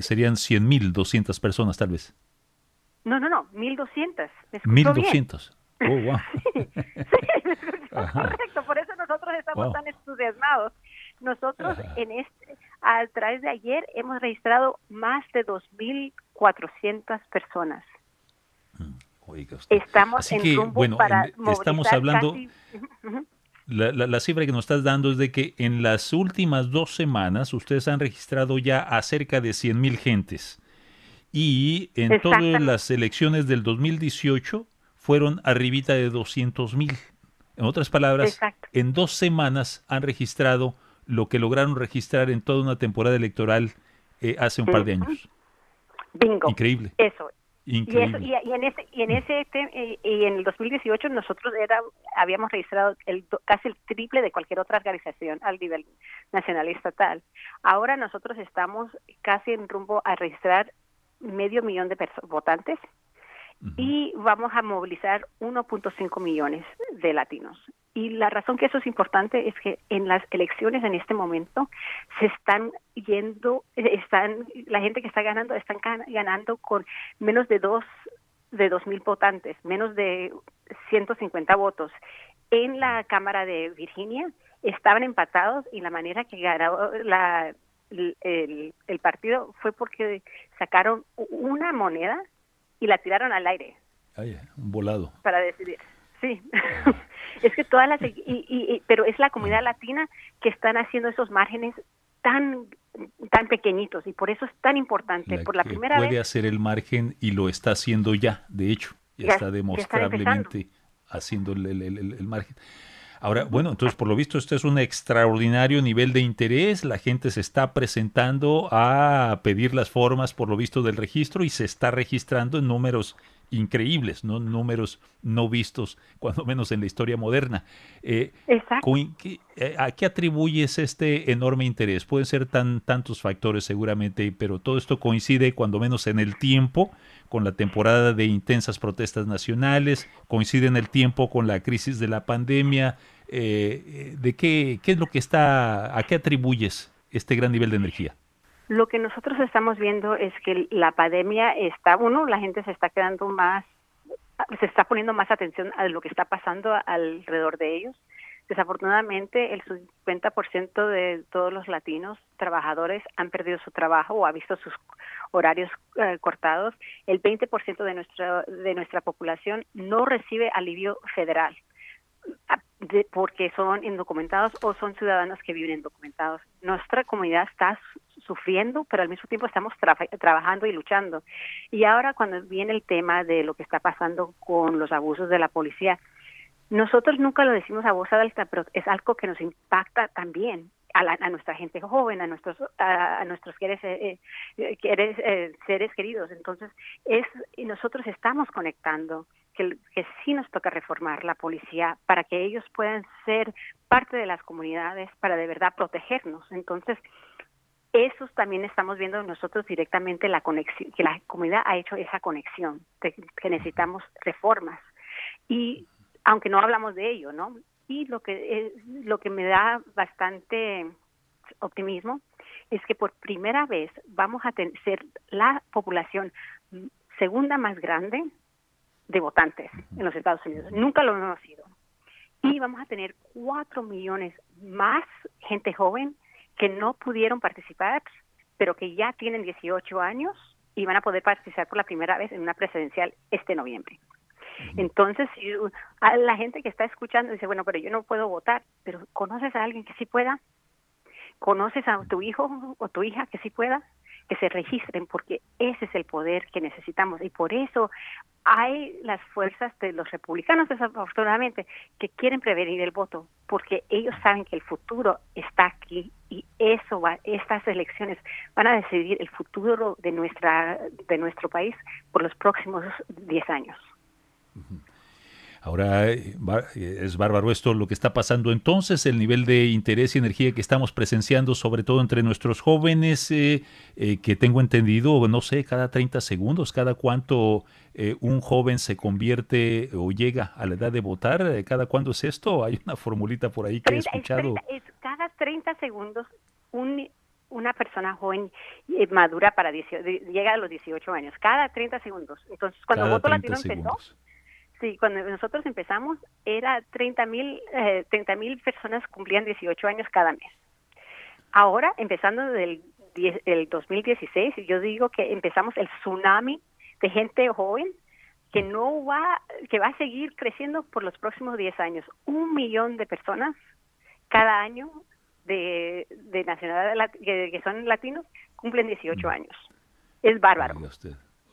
Speaker 1: serían 100.000, 200 personas tal vez.
Speaker 4: No, no, no, 1200.
Speaker 1: 1200. (laughs) Oh, wow.
Speaker 4: sí, (laughs) (laughs) correcto, por eso nosotros estamos tan entusiasmados. Nosotros en este, a través de ayer hemos registrado más de 2.400 personas.
Speaker 1: Mm,
Speaker 4: estamos en
Speaker 1: que, bueno,
Speaker 4: para
Speaker 1: estamos hablando... La, la, cifra que nos estás dando es de que en las últimas dos semanas ustedes han registrado ya a cerca de 100 mil gentes. Y en todas las elecciones del 2018 fueron arribita de 200 mil. En otras palabras, en dos semanas han registrado lo que lograron registrar en toda una temporada electoral eh, hace un par de años.
Speaker 4: Bingo.
Speaker 1: Increíble.
Speaker 4: Eso, y, en ese y en ese y en el 2018 nosotros era habíamos registrado el, casi el triple de cualquier otra organización al nivel nacional y estatal. Ahora nosotros estamos casi en rumbo a registrar medio millón de votantes y vamos a movilizar 1.5 millones de latinos. Y la razón que eso es importante es que en las elecciones en este momento se están yendo, están la gente que está ganando están ganando con menos de dos de dos mil votantes, menos de 150 votos. En la Cámara de Virginia estaban empatados y la manera que ganó la, el, el partido fue porque sacaron una moneda y la tiraron al aire.
Speaker 1: un volado.
Speaker 4: Para decidir. Sí. (laughs) es que todas las y, pero es la comunidad latina que están haciendo esos márgenes tan tan pequeñitos y por eso es tan importante por la primera
Speaker 1: puede
Speaker 4: vez
Speaker 1: hacer el margen y lo está haciendo ya de hecho ya, está demostrablemente haciendo el, el, el, margen Ahora, bueno, entonces por lo visto esto es un extraordinario nivel de interés, la gente se está presentando a pedir las formas por lo visto del registro y se está registrando en números increíbles, ¿no? números no vistos, (laughs) cuando menos en la historia moderna.
Speaker 4: Eh, Exacto.
Speaker 1: Eh, ¿A qué atribuyes este enorme interés? Pueden ser tan, tantos factores seguramente, pero todo esto coincide cuando menos en el tiempo con la temporada de intensas protestas nacionales, coincide en el tiempo con la crisis de la pandemia. Eh, ¿De qué, qué es lo que está, a qué atribuyes este gran nivel de energía?
Speaker 4: Lo que nosotros estamos viendo es que la pandemia está, uno, la gente se está quedando más, se está poniendo más atención a lo que está pasando alrededor de ellos. Desafortunadamente, el 50% de todos los latinos trabajadores han perdido su trabajo o ha visto sus horarios eh, cortados. El 20% de nuestra de nuestra población no recibe alivio federal porque son indocumentados o son ciudadanos que viven indocumentados. Nuestra comunidad está sufriendo, pero al mismo tiempo estamos trabajando y luchando. Y ahora cuando viene el tema de lo que está pasando con los abusos de la policía, nosotros nunca lo decimos a voz alta, pero es algo que nos impacta también a, nuestra gente joven, a nuestros a, nuestros seres, eh, eh, eh, seres queridos. Entonces, es nosotros estamos conectando que, que sí nos toca reformar la policía para que ellos puedan ser parte de las comunidades, para de verdad protegernos. Entonces, eso también estamos viendo nosotros directamente la conexión, que la comunidad ha hecho esa conexión, que necesitamos reformas. Y aunque no hablamos de ello, ¿no? Y lo que, lo que me da bastante optimismo es que por primera vez vamos a ser la población segunda más grande de votantes en los Estados Unidos. Nunca lo hemos sido. Y vamos a tener cuatro millones más gente joven que no pudieron participar, pero que ya tienen 18 años y van a poder participar por la primera vez en una presidencial este noviembre. Entonces, a la gente que está escuchando dice, bueno, pero yo no puedo votar, pero ¿conoces a alguien que sí pueda? ¿Conoces a tu hijo o tu hija que sí pueda? Que se registren, porque ese es el poder que necesitamos. Y por eso hay las fuerzas de los republicanos, desafortunadamente, que quieren prevenir el voto, porque ellos saben que el futuro está aquí y eso va, estas elecciones van a decidir el futuro de nuestra de nuestro país por los próximos 10 años.
Speaker 1: Ahora eh, es bárbaro esto lo que está pasando entonces, el nivel de interés y energía que estamos presenciando, sobre todo entre nuestros jóvenes, eh, eh, que tengo entendido, no sé, cada 30 segundos, cada cuánto un joven se convierte o llega a la edad de votar, cada cuándo es esto, hay una formulita por ahí que he escuchado.
Speaker 4: cada 30 segundos un una persona joven eh, madura para llega a los 18 años, cada 30 segundos. Entonces, cuando Voto Latino empezó, sí, cuando nosotros empezamos, era 30 mil eh, mil personas cumplían 18 años cada mes. Ahora, empezando del el 2016, yo digo que empezamos el tsunami de gente joven que no va, que va a seguir creciendo por los próximos 10 años. Un millón de personas cada año de, de nacionalidad que, son latinos cumplen 18 años. Es bárbaro.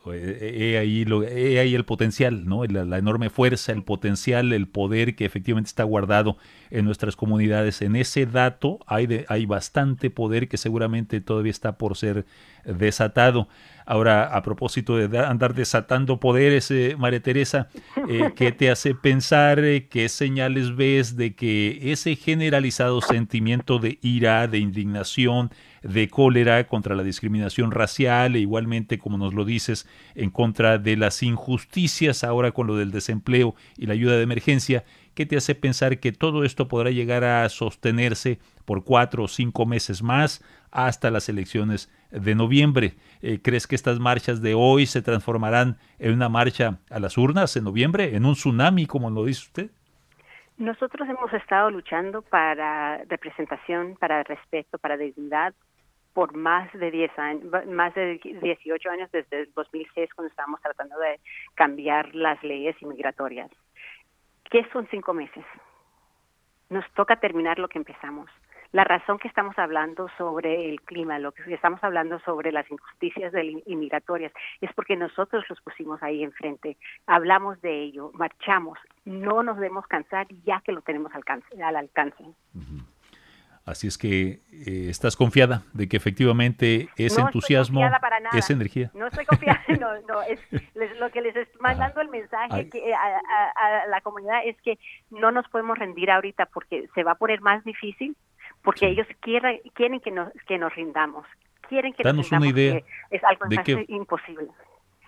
Speaker 1: He ahí, lo, ahí el potencial, ¿no? La, enorme fuerza, el potencial, el poder que efectivamente está guardado en nuestras comunidades. En ese dato hay, hay bastante poder que seguramente todavía está por ser desatado. Ahora, a propósito de andar desatando poderes, eh, María Teresa, eh, (laughs) ¿qué te hace pensar, eh, qué señales ves de que ese generalizado sentimiento de ira, de indignación, de cólera contra la discriminación racial e igualmente, como nos lo dices, en contra de las injusticias ahora con lo del desempleo y la ayuda de emergencia, ¿qué te hace pensar que todo esto podrá llegar a sostenerse por cuatro o cinco meses más hasta las elecciones de noviembre. Eh, ¿Crees que estas marchas de hoy se transformarán en una marcha a las urnas en noviembre, en un tsunami, como lo dice usted?
Speaker 4: Nosotros hemos estado luchando para representación, para respeto, para dignidad por más de 10 años, más de 18 años desde el 2006 cuando estábamos tratando de cambiar las leyes inmigratorias. ¿Qué son cinco meses? Nos toca terminar lo que empezamos la razón que estamos hablando sobre el clima, lo que estamos hablando sobre las injusticias inmigratorias, es porque nosotros los pusimos ahí enfrente, hablamos de ello, marchamos, no nos debemos cansar ya que lo tenemos al alcance.
Speaker 1: Así es que eh, estás confiada de que efectivamente ese entusiasmo, esa energía.
Speaker 4: No estoy confiada, (laughs) no, no, es lo que les estoy mandando el mensaje que, a, la comunidad es que no nos podemos rendir ahorita porque se va a poner más difícil porque ellos quieren, quieren que nos, que nos rindamos, quieren que
Speaker 1: Danos una idea
Speaker 4: es algo de imposible.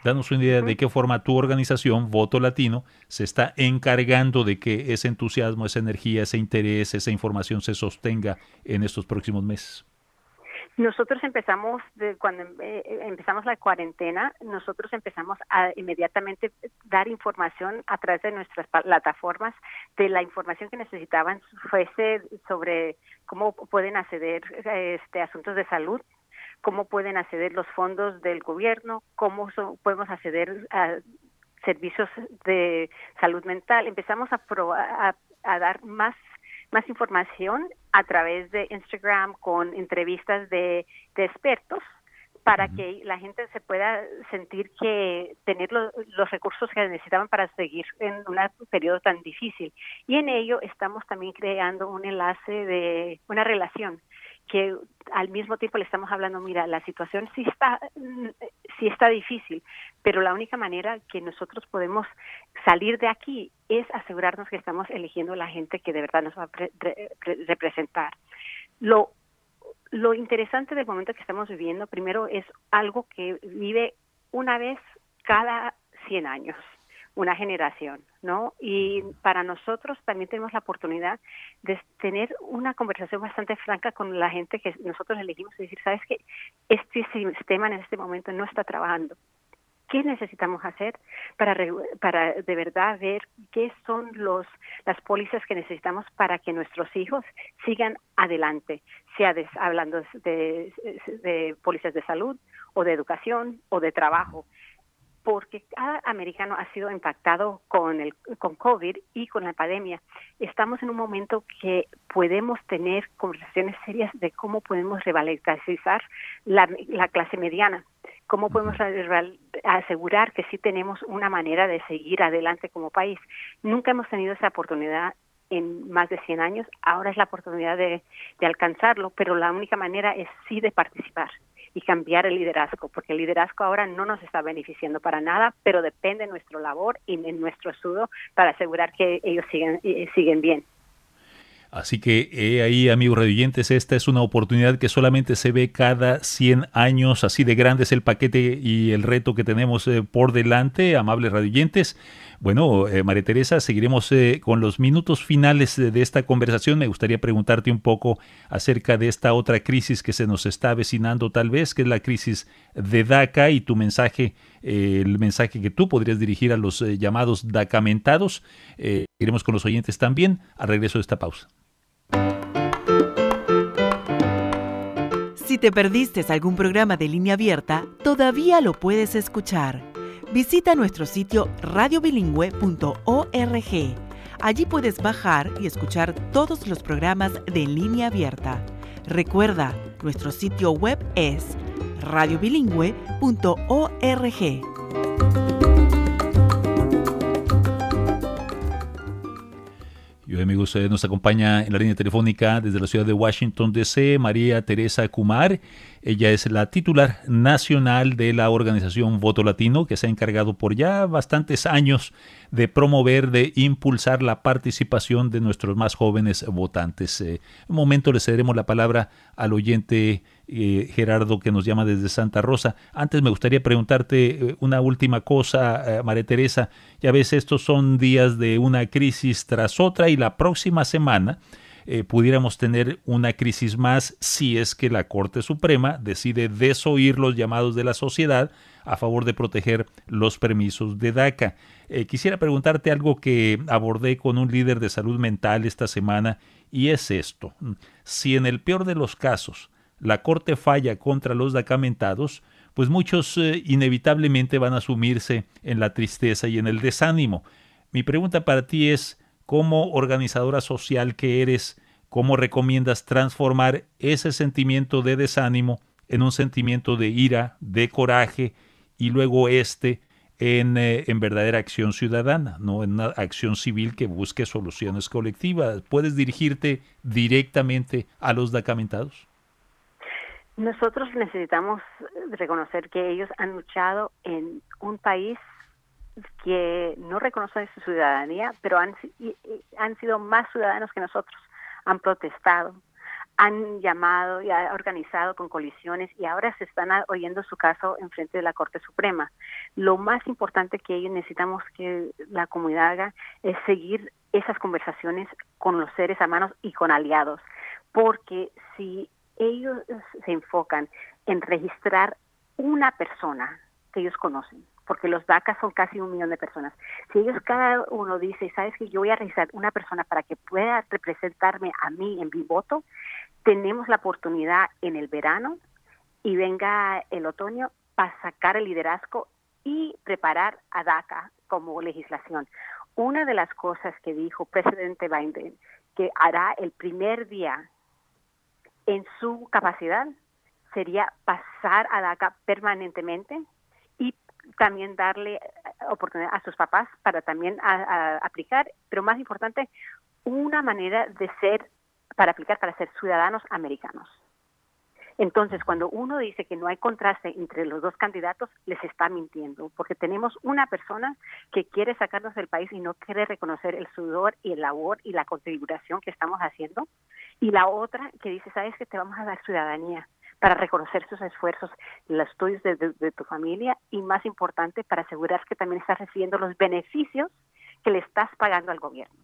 Speaker 1: Danos una idea de qué forma tu organización, Voto Latino, se está encargando de que ese entusiasmo, esa energía, ese interés, esa información se sostenga en estos próximos meses.
Speaker 4: Nosotros empezamos, de, cuando eh, empezamos la cuarentena, nosotros empezamos a inmediatamente dar información a través de nuestras plataformas de la información que necesitaban, fuese sobre cómo pueden acceder este, asuntos de salud, cómo pueden acceder los fondos del gobierno, cómo podemos acceder a servicios de salud mental. Empezamos a, a dar más más información a través de Instagram con entrevistas de, expertos para que la gente se pueda sentir que tener los recursos que necesitaban para seguir en un periodo tan difícil. Y en ello estamos también creando un enlace de una relación que al mismo tiempo le estamos hablando, mira, la situación sí está, sí está difícil, pero la única manera que nosotros podemos salir de aquí es asegurarnos que estamos eligiendo la gente que de verdad nos va a representar. Lo, lo interesante del momento que estamos viviendo, primero, es algo que vive una vez cada 100 años una generación, ¿no? Y para nosotros también tenemos la oportunidad de tener una conversación bastante franca con la gente que nosotros elegimos y decir, ¿sabes qué? Este sistema en este momento no está trabajando. ¿Qué necesitamos hacer para, para de verdad ver qué son los, las pólizas que necesitamos para que nuestros hijos sigan adelante, sea hablando de, de pólizas de salud o de educación o de trabajo? Porque cada americano ha sido impactado con el con COVID y con la pandemia. Estamos en un momento que podemos tener conversaciones serias de cómo podemos revalorizar la, la clase mediana, cómo podemos asegurar que sí tenemos una manera de seguir adelante como país. Nunca hemos tenido esa oportunidad en más de 100 años, ahora es la oportunidad de, de alcanzarlo, pero la única manera es sí de participar y cambiar el liderazgo, porque el liderazgo ahora no nos está beneficiando para nada, pero depende de nuestra labor y de nuestro estudio para asegurar que ellos siguen, eh, siguen bien.
Speaker 1: Así que eh, ahí, amigos radioyentes, esta es una oportunidad que solamente se ve cada 100 años, así de grande es el paquete y el reto que tenemos eh, por delante, amables radioyentes. Bueno, eh, María Teresa, seguiremos eh, con los minutos finales de, esta conversación. Me gustaría preguntarte un poco acerca de esta otra crisis que se nos está avecinando tal vez, que es la crisis de DACA y tu mensaje, eh, el mensaje que tú podrías dirigir a los llamados DACamentados. iremos con los oyentes también al regreso de esta pausa.
Speaker 5: Si te perdiste algún programa de línea abierta, todavía lo puedes escuchar Visita nuestro sitio radiobilingüe.org. Allí puedes bajar y escuchar todos los programas de línea abierta. Recuerda, nuestro sitio web es radiobilingüe.org.
Speaker 1: Y hoy, amigos, eh, nos acompaña en la línea telefónica desde la ciudad de Washington, D.C., María Teresa Kumar. Ella es la titular nacional de la organización Voto Latino, que se ha encargado por ya bastantes años de promover, de impulsar la participación de nuestros más jóvenes votantes. Eh, un momento le cederemos la palabra al oyente eh, Gerardo que nos llama desde Santa Rosa. Antes me gustaría preguntarte eh, una última cosa, María Teresa. Ya ves, estos son días de una crisis tras otra y la próxima semana eh, pudiéramos tener una crisis más si es que la Corte Suprema decide desoír los llamados de la sociedad a favor de proteger los permisos de DACA. Eh, quisiera preguntarte algo que abordé con un líder de salud mental esta semana y es esto. Si en el peor de los casos la Corte falla contra los DACamentados, pues muchos eh, inevitablemente van a sumirse en la tristeza y en el desánimo. Mi pregunta para ti es, como organizadora social que eres, cómo recomiendas transformar ese sentimiento de desánimo en un sentimiento de ira, de coraje y luego este en, eh, en, verdadera acción ciudadana, no en una acción civil que busque soluciones colectivas. ¿Puedes dirigirte directamente a los documentados?
Speaker 4: Nosotros necesitamos reconocer que ellos han luchado en un país que no reconocen su ciudadanía, pero han, han sido más ciudadanos que nosotros, han protestado, han llamado y han organizado con colisiones y ahora se están oyendo su caso en frente de la Corte Suprema. Lo más importante que ellos necesitamos que la comunidad haga es seguir esas conversaciones con los seres humanos y con aliados, porque si ellos se enfocan en registrar una persona que ellos conocen, porque los DACA son casi un millón de personas. Si ellos cada uno dice, sabes que yo voy a registrar una persona para que pueda representarme a mí en mi voto, tenemos la oportunidad en el verano y venga el otoño para sacar el liderazgo y preparar a DACA como legislación. Una de las cosas que dijo presidente Biden que hará el primer día en su capacidad sería pasar a DACA permanentemente también darle eh, oportunidad a sus papás para también aplicar, pero más importante, una manera de ser, para aplicar, para ser ciudadanos americanos. Entonces, cuando uno dice que no hay contraste entre los dos candidatos, les está mintiendo, porque tenemos una persona que quiere sacarnos del país y no quiere reconocer el sudor y el labor y la configuración que estamos haciendo, y la otra que dice, sabes que te vamos a dar ciudadanía, para reconocer sus esfuerzos, los estudios de, tu familia y más importante para asegurar que también estás recibiendo los beneficios que le estás pagando al gobierno.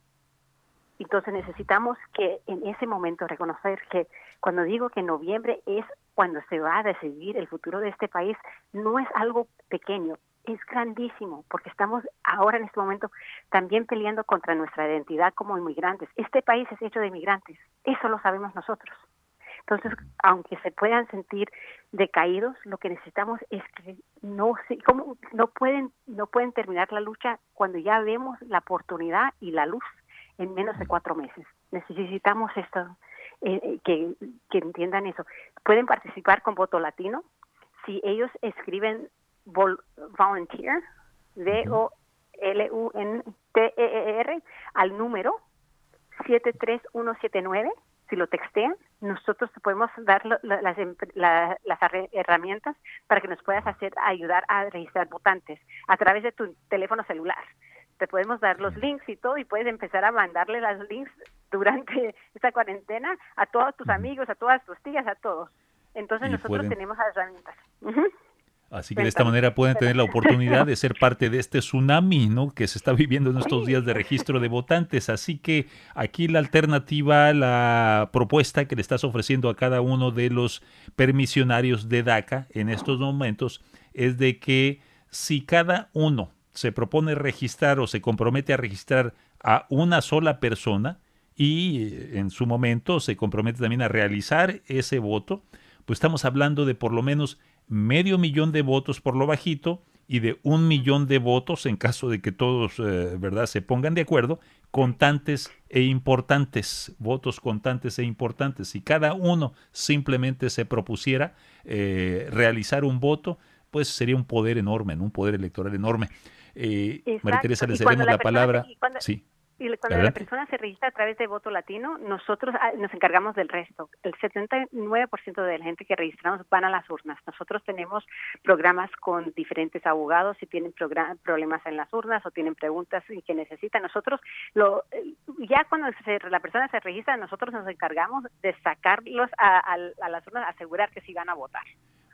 Speaker 4: Entonces necesitamos que en ese momento reconocer que cuando digo que noviembre es cuando se va a decidir el futuro de este país, no es algo pequeño, es grandísimo, porque estamos ahora en este momento también peleando contra nuestra identidad como inmigrantes. Este país es hecho de inmigrantes, eso lo sabemos nosotros. Entonces, aunque se puedan sentir decaídos, lo que necesitamos es que no se, ¿cómo? no pueden no pueden terminar la lucha cuando ya vemos la oportunidad y la luz en menos de cuatro meses. Necesitamos esto, eh, eh, que, que entiendan eso. Pueden participar con voto latino si ellos escriben volunteer, V-O-L-U-N-T-E-R, al número 73179 si lo textean, nosotros te podemos dar las, las, herramientas para que nos puedas hacer ayudar a registrar votantes a través de tu teléfono celular. Te podemos dar los links y todo y puedes empezar a mandarle los links durante (laughs) esta cuarentena a todos tus amigos, a todas tus tías, a todos. Entonces nosotros tenemos herramientas.
Speaker 1: Así que de esta manera pueden tener la oportunidad de ser parte de este tsunami ¿no? que se está viviendo en (laughs) estos días de registro de votantes. Así que aquí la alternativa, la propuesta que le estás ofreciendo a cada uno de los permisionarios de DACA en estos momentos es de que si cada uno se propone registrar o se compromete a registrar a una sola persona y en su momento se compromete también a realizar ese voto, pues estamos hablando de por lo menos medio millón de votos por lo bajito y de un millón de votos en caso de que todos eh, verdad se pongan de acuerdo contantes e importantes votos contantes e importantes. Si cada uno simplemente se propusiera eh, realizar un voto pues sería un poder enorme un poder electoral enorme eh, María Teresa le cedemos la, palabra sí
Speaker 4: y cuando la persona se registra a través de voto latino, nosotros ah, nos encargamos del resto. El 79% de la gente que registramos van a las urnas. Nosotros tenemos programas con diferentes abogados si tienen problemas en las urnas o tienen preguntas que necesitan. Nosotros, lo, ya cuando la persona se registra, nosotros nos encargamos de sacarlos a, a las urnas, asegurar que sí van a votar.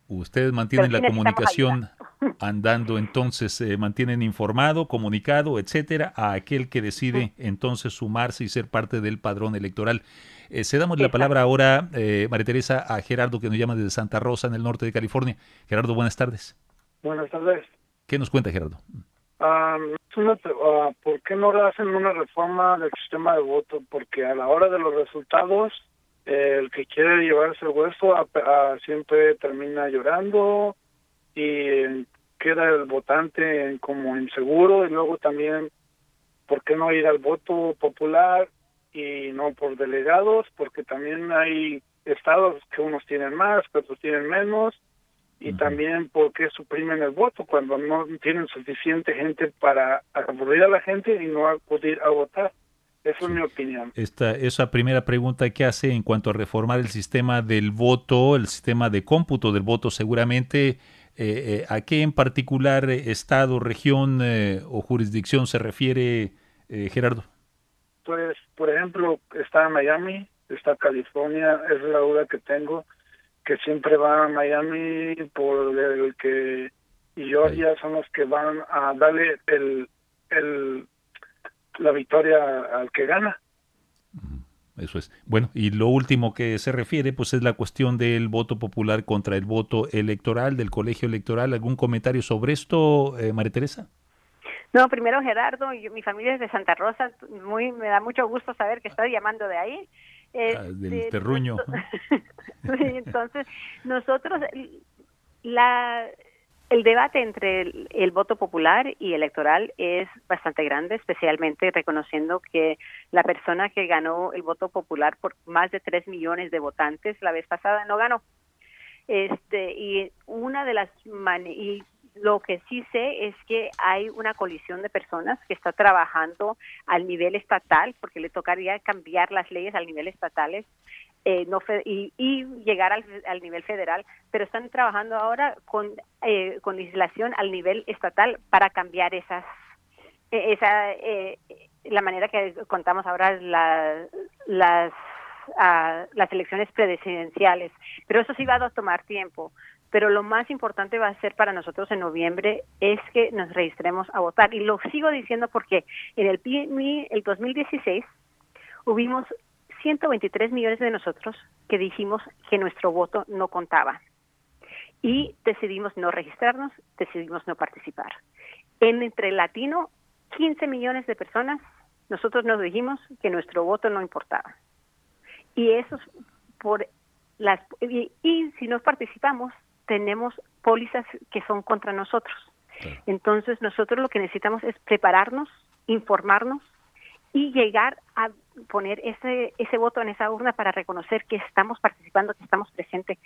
Speaker 1: Ustedes mantienen la comunicación (laughs) andando, entonces eh, mantienen informado, comunicado, etcétera, a aquel que decide entonces sumarse y ser parte del padrón electoral. Eh, se damos la palabra ahora, eh, María Teresa, a Gerardo, que nos llama desde Santa Rosa, en el norte de California. Gerardo, buenas tardes.
Speaker 6: Buenas tardes.
Speaker 1: ¿Qué nos cuenta, Gerardo?
Speaker 6: Ah, ¿Por qué no hacen una reforma del sistema de voto? Porque a la hora de los resultados el que quiere llevarse el hueso siempre termina llorando y queda el votante como inseguro y luego también por qué no ir al voto popular y no por delegados porque también hay estados que unos tienen más que otros tienen menos y también por qué suprimen el voto cuando no tienen suficiente gente para aburrir a la gente y no acudir a votar esa es mi opinión.
Speaker 1: Esta, esa primera pregunta que hace en cuanto a reformar el sistema del voto, el sistema de cómputo del voto, seguramente, eh, eh, ¿a qué en particular estado, región eh, o jurisdicción se refiere, Gerardo?
Speaker 6: Pues, por ejemplo, está Miami, está California, es la duda que tengo, que siempre va a Miami por el que y Georgia son los que van a darle el, el la victoria al que gana.
Speaker 1: Eso es. Bueno, y lo último que se refiere, pues es la cuestión del voto popular contra el voto electoral, del colegio electoral. ¿Algún comentario sobre esto, eh, María Teresa?
Speaker 4: No, primero Gerardo, mi familia es de Santa Rosa, muy me da mucho gusto saber que estás llamando de ahí.
Speaker 1: Ah, del este, terruño. (laughs)
Speaker 4: entonces, nosotros, la el debate entre el, voto popular y electoral es bastante grande, especialmente reconociendo que la persona que ganó el voto popular por más de 3 millones de votantes la vez pasada no ganó. Este, y una de las y lo que sí sé es que hay una colisión de personas que está trabajando al nivel estatal, porque le tocaría cambiar las leyes al nivel estatal eh, no y, llegar al, nivel federal, pero están trabajando ahora con, eh, con legislación al nivel estatal para cambiar esas e, esa eh, la manera que contamos ahora la, las ah, las elecciones presidenciales, pero eso sí va a tomar tiempo. Pero lo más importante va a ser para nosotros en noviembre es que nos registremos a votar. Y lo sigo diciendo porque en el, el 2016 hubimos 123 millones de nosotros que dijimos que nuestro voto no contaba y decidimos no registrarnos, decidimos no participar. En entre latino, 15 millones de personas, nosotros nos dijimos que nuestro voto no importaba. Y eso por las y, si no participamos, tenemos pólizas que son contra nosotros. Entonces, nosotros lo que necesitamos es prepararnos, informarnos y llegar a poner ese, ese voto en esa urna para reconocer que estamos participando, que estamos presentes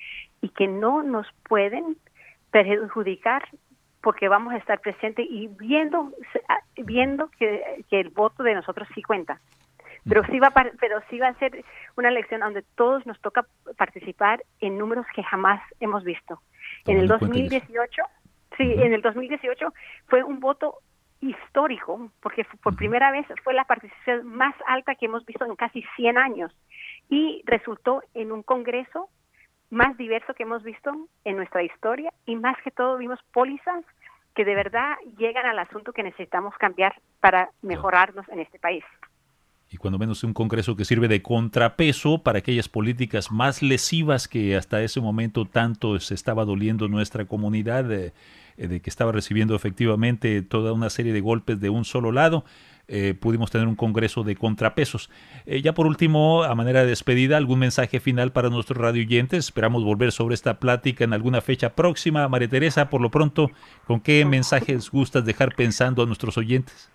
Speaker 4: y que no nos pueden perjudicar porque vamos a estar presentes y viendo viendo que, el voto de nosotros sí cuenta. Pero sí va pero sí va a ser una elección donde todos nos toca participar en números que jamás hemos visto. En el 2018, sí, en el 2018 fue un voto histórico, porque por primera vez fue la participación más alta que hemos visto en casi 100 años y resultó en un Congreso más diverso que hemos visto en nuestra historia y más que todo vimos pólizas que de verdad llegan al asunto que necesitamos cambiar para mejorarnos en este país
Speaker 1: y cuando menos un Congreso que sirve de contrapeso para aquellas políticas más lesivas que hasta ese momento tanto se estaba doliendo nuestra comunidad, eh, eh, de que estaba recibiendo efectivamente toda una serie de golpes de un solo lado. Eh, pudimos tener un congreso de contrapesos. ya por último, a manera de despedida, algún mensaje final para nuestros radioyentes. Esperamos volver sobre esta plática en alguna fecha próxima. María Teresa, por lo pronto, ¿con qué mensajes gustas dejar pensando a nuestros oyentes?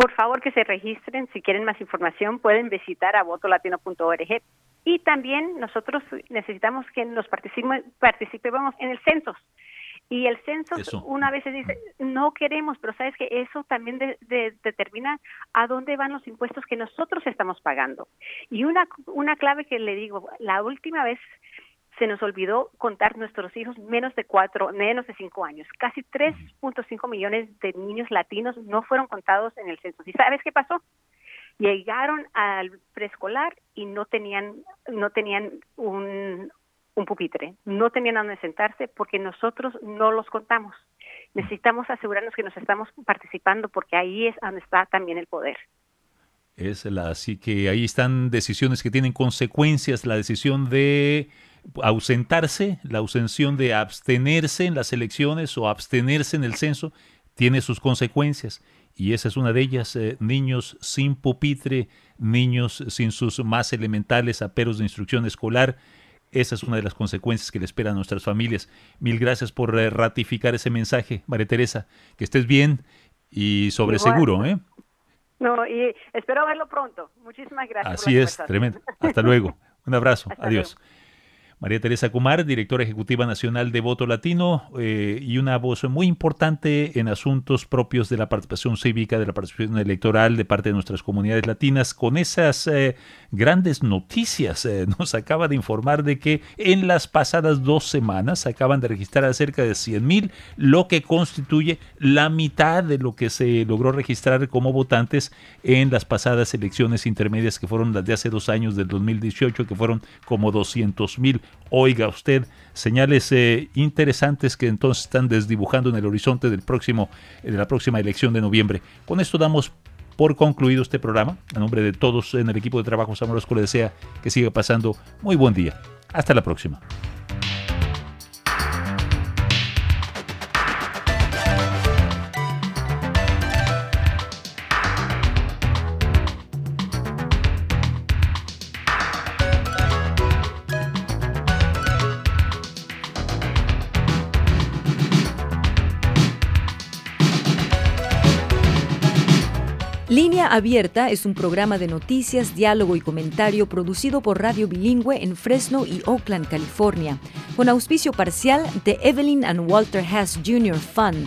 Speaker 4: Por favor, que se registren. Si quieren más información, pueden visitar a votolatino.org. Y también nosotros necesitamos que nos participemos en el censo. Y el censo una vez se dice, no queremos, pero sabes que eso también determina a dónde van los impuestos que nosotros estamos pagando. Y una, una clave que le digo, la última vez se nos olvidó contar nuestros hijos menos de cuatro, menos de cinco años. Casi 3.5 millones de niños latinos no fueron contados en el censo. ¿Y sabes qué pasó? Llegaron al preescolar y no tenían, no tenían un, un pupitre, no tenían donde sentarse porque nosotros no los contamos. Necesitamos asegurarnos que nos estamos participando porque ahí es donde está también el poder.
Speaker 1: Es la, así que ahí están decisiones que tienen consecuencias, la decisión de ausentarse, la ausención de abstenerse en las elecciones o abstenerse en el censo tiene sus consecuencias y esa es una de ellas, eh, niños sin pupitre, niños sin sus más elementales aperos de instrucción escolar. Esa es una de las consecuencias que le esperan a nuestras familias. Mil gracias por eh, ratificar ese mensaje, María Teresa. Que estés bien y sobre seguro, ¿eh?
Speaker 4: No, y espero verlo pronto. Muchísimas gracias.
Speaker 1: Así es, tremendo. Hasta luego. (laughs) Un abrazo. Adiós. María Teresa Kumar, directora ejecutiva nacional de Voto Latino eh, y una voz muy importante en asuntos propios de la participación cívica, de la participación electoral de parte de nuestras comunidades latinas. Con esas eh, grandes noticias, eh, (laughs) nos acaba de informar de que en las pasadas dos semanas acaban de registrar a cerca de 100 mil, lo que constituye la mitad de lo que se logró registrar como votantes en las pasadas elecciones intermedias que fueron las de hace dos años, del 2018, que fueron como 200 mil oiga usted, señales eh, interesantes que entonces están desdibujando en el horizonte del próximo, de la próxima elección de noviembre. Con esto damos por concluido este programa. A nombre de todos en el equipo de trabajo, Samuel le desea que siga pasando muy buen día. Hasta la próxima.
Speaker 3: Abierta es un programa de noticias, diálogo y comentario producido por Radio Bilingüe en Fresno y Oakland, California, con auspicio parcial de Evelyn and Walter Hess Jr. Fund,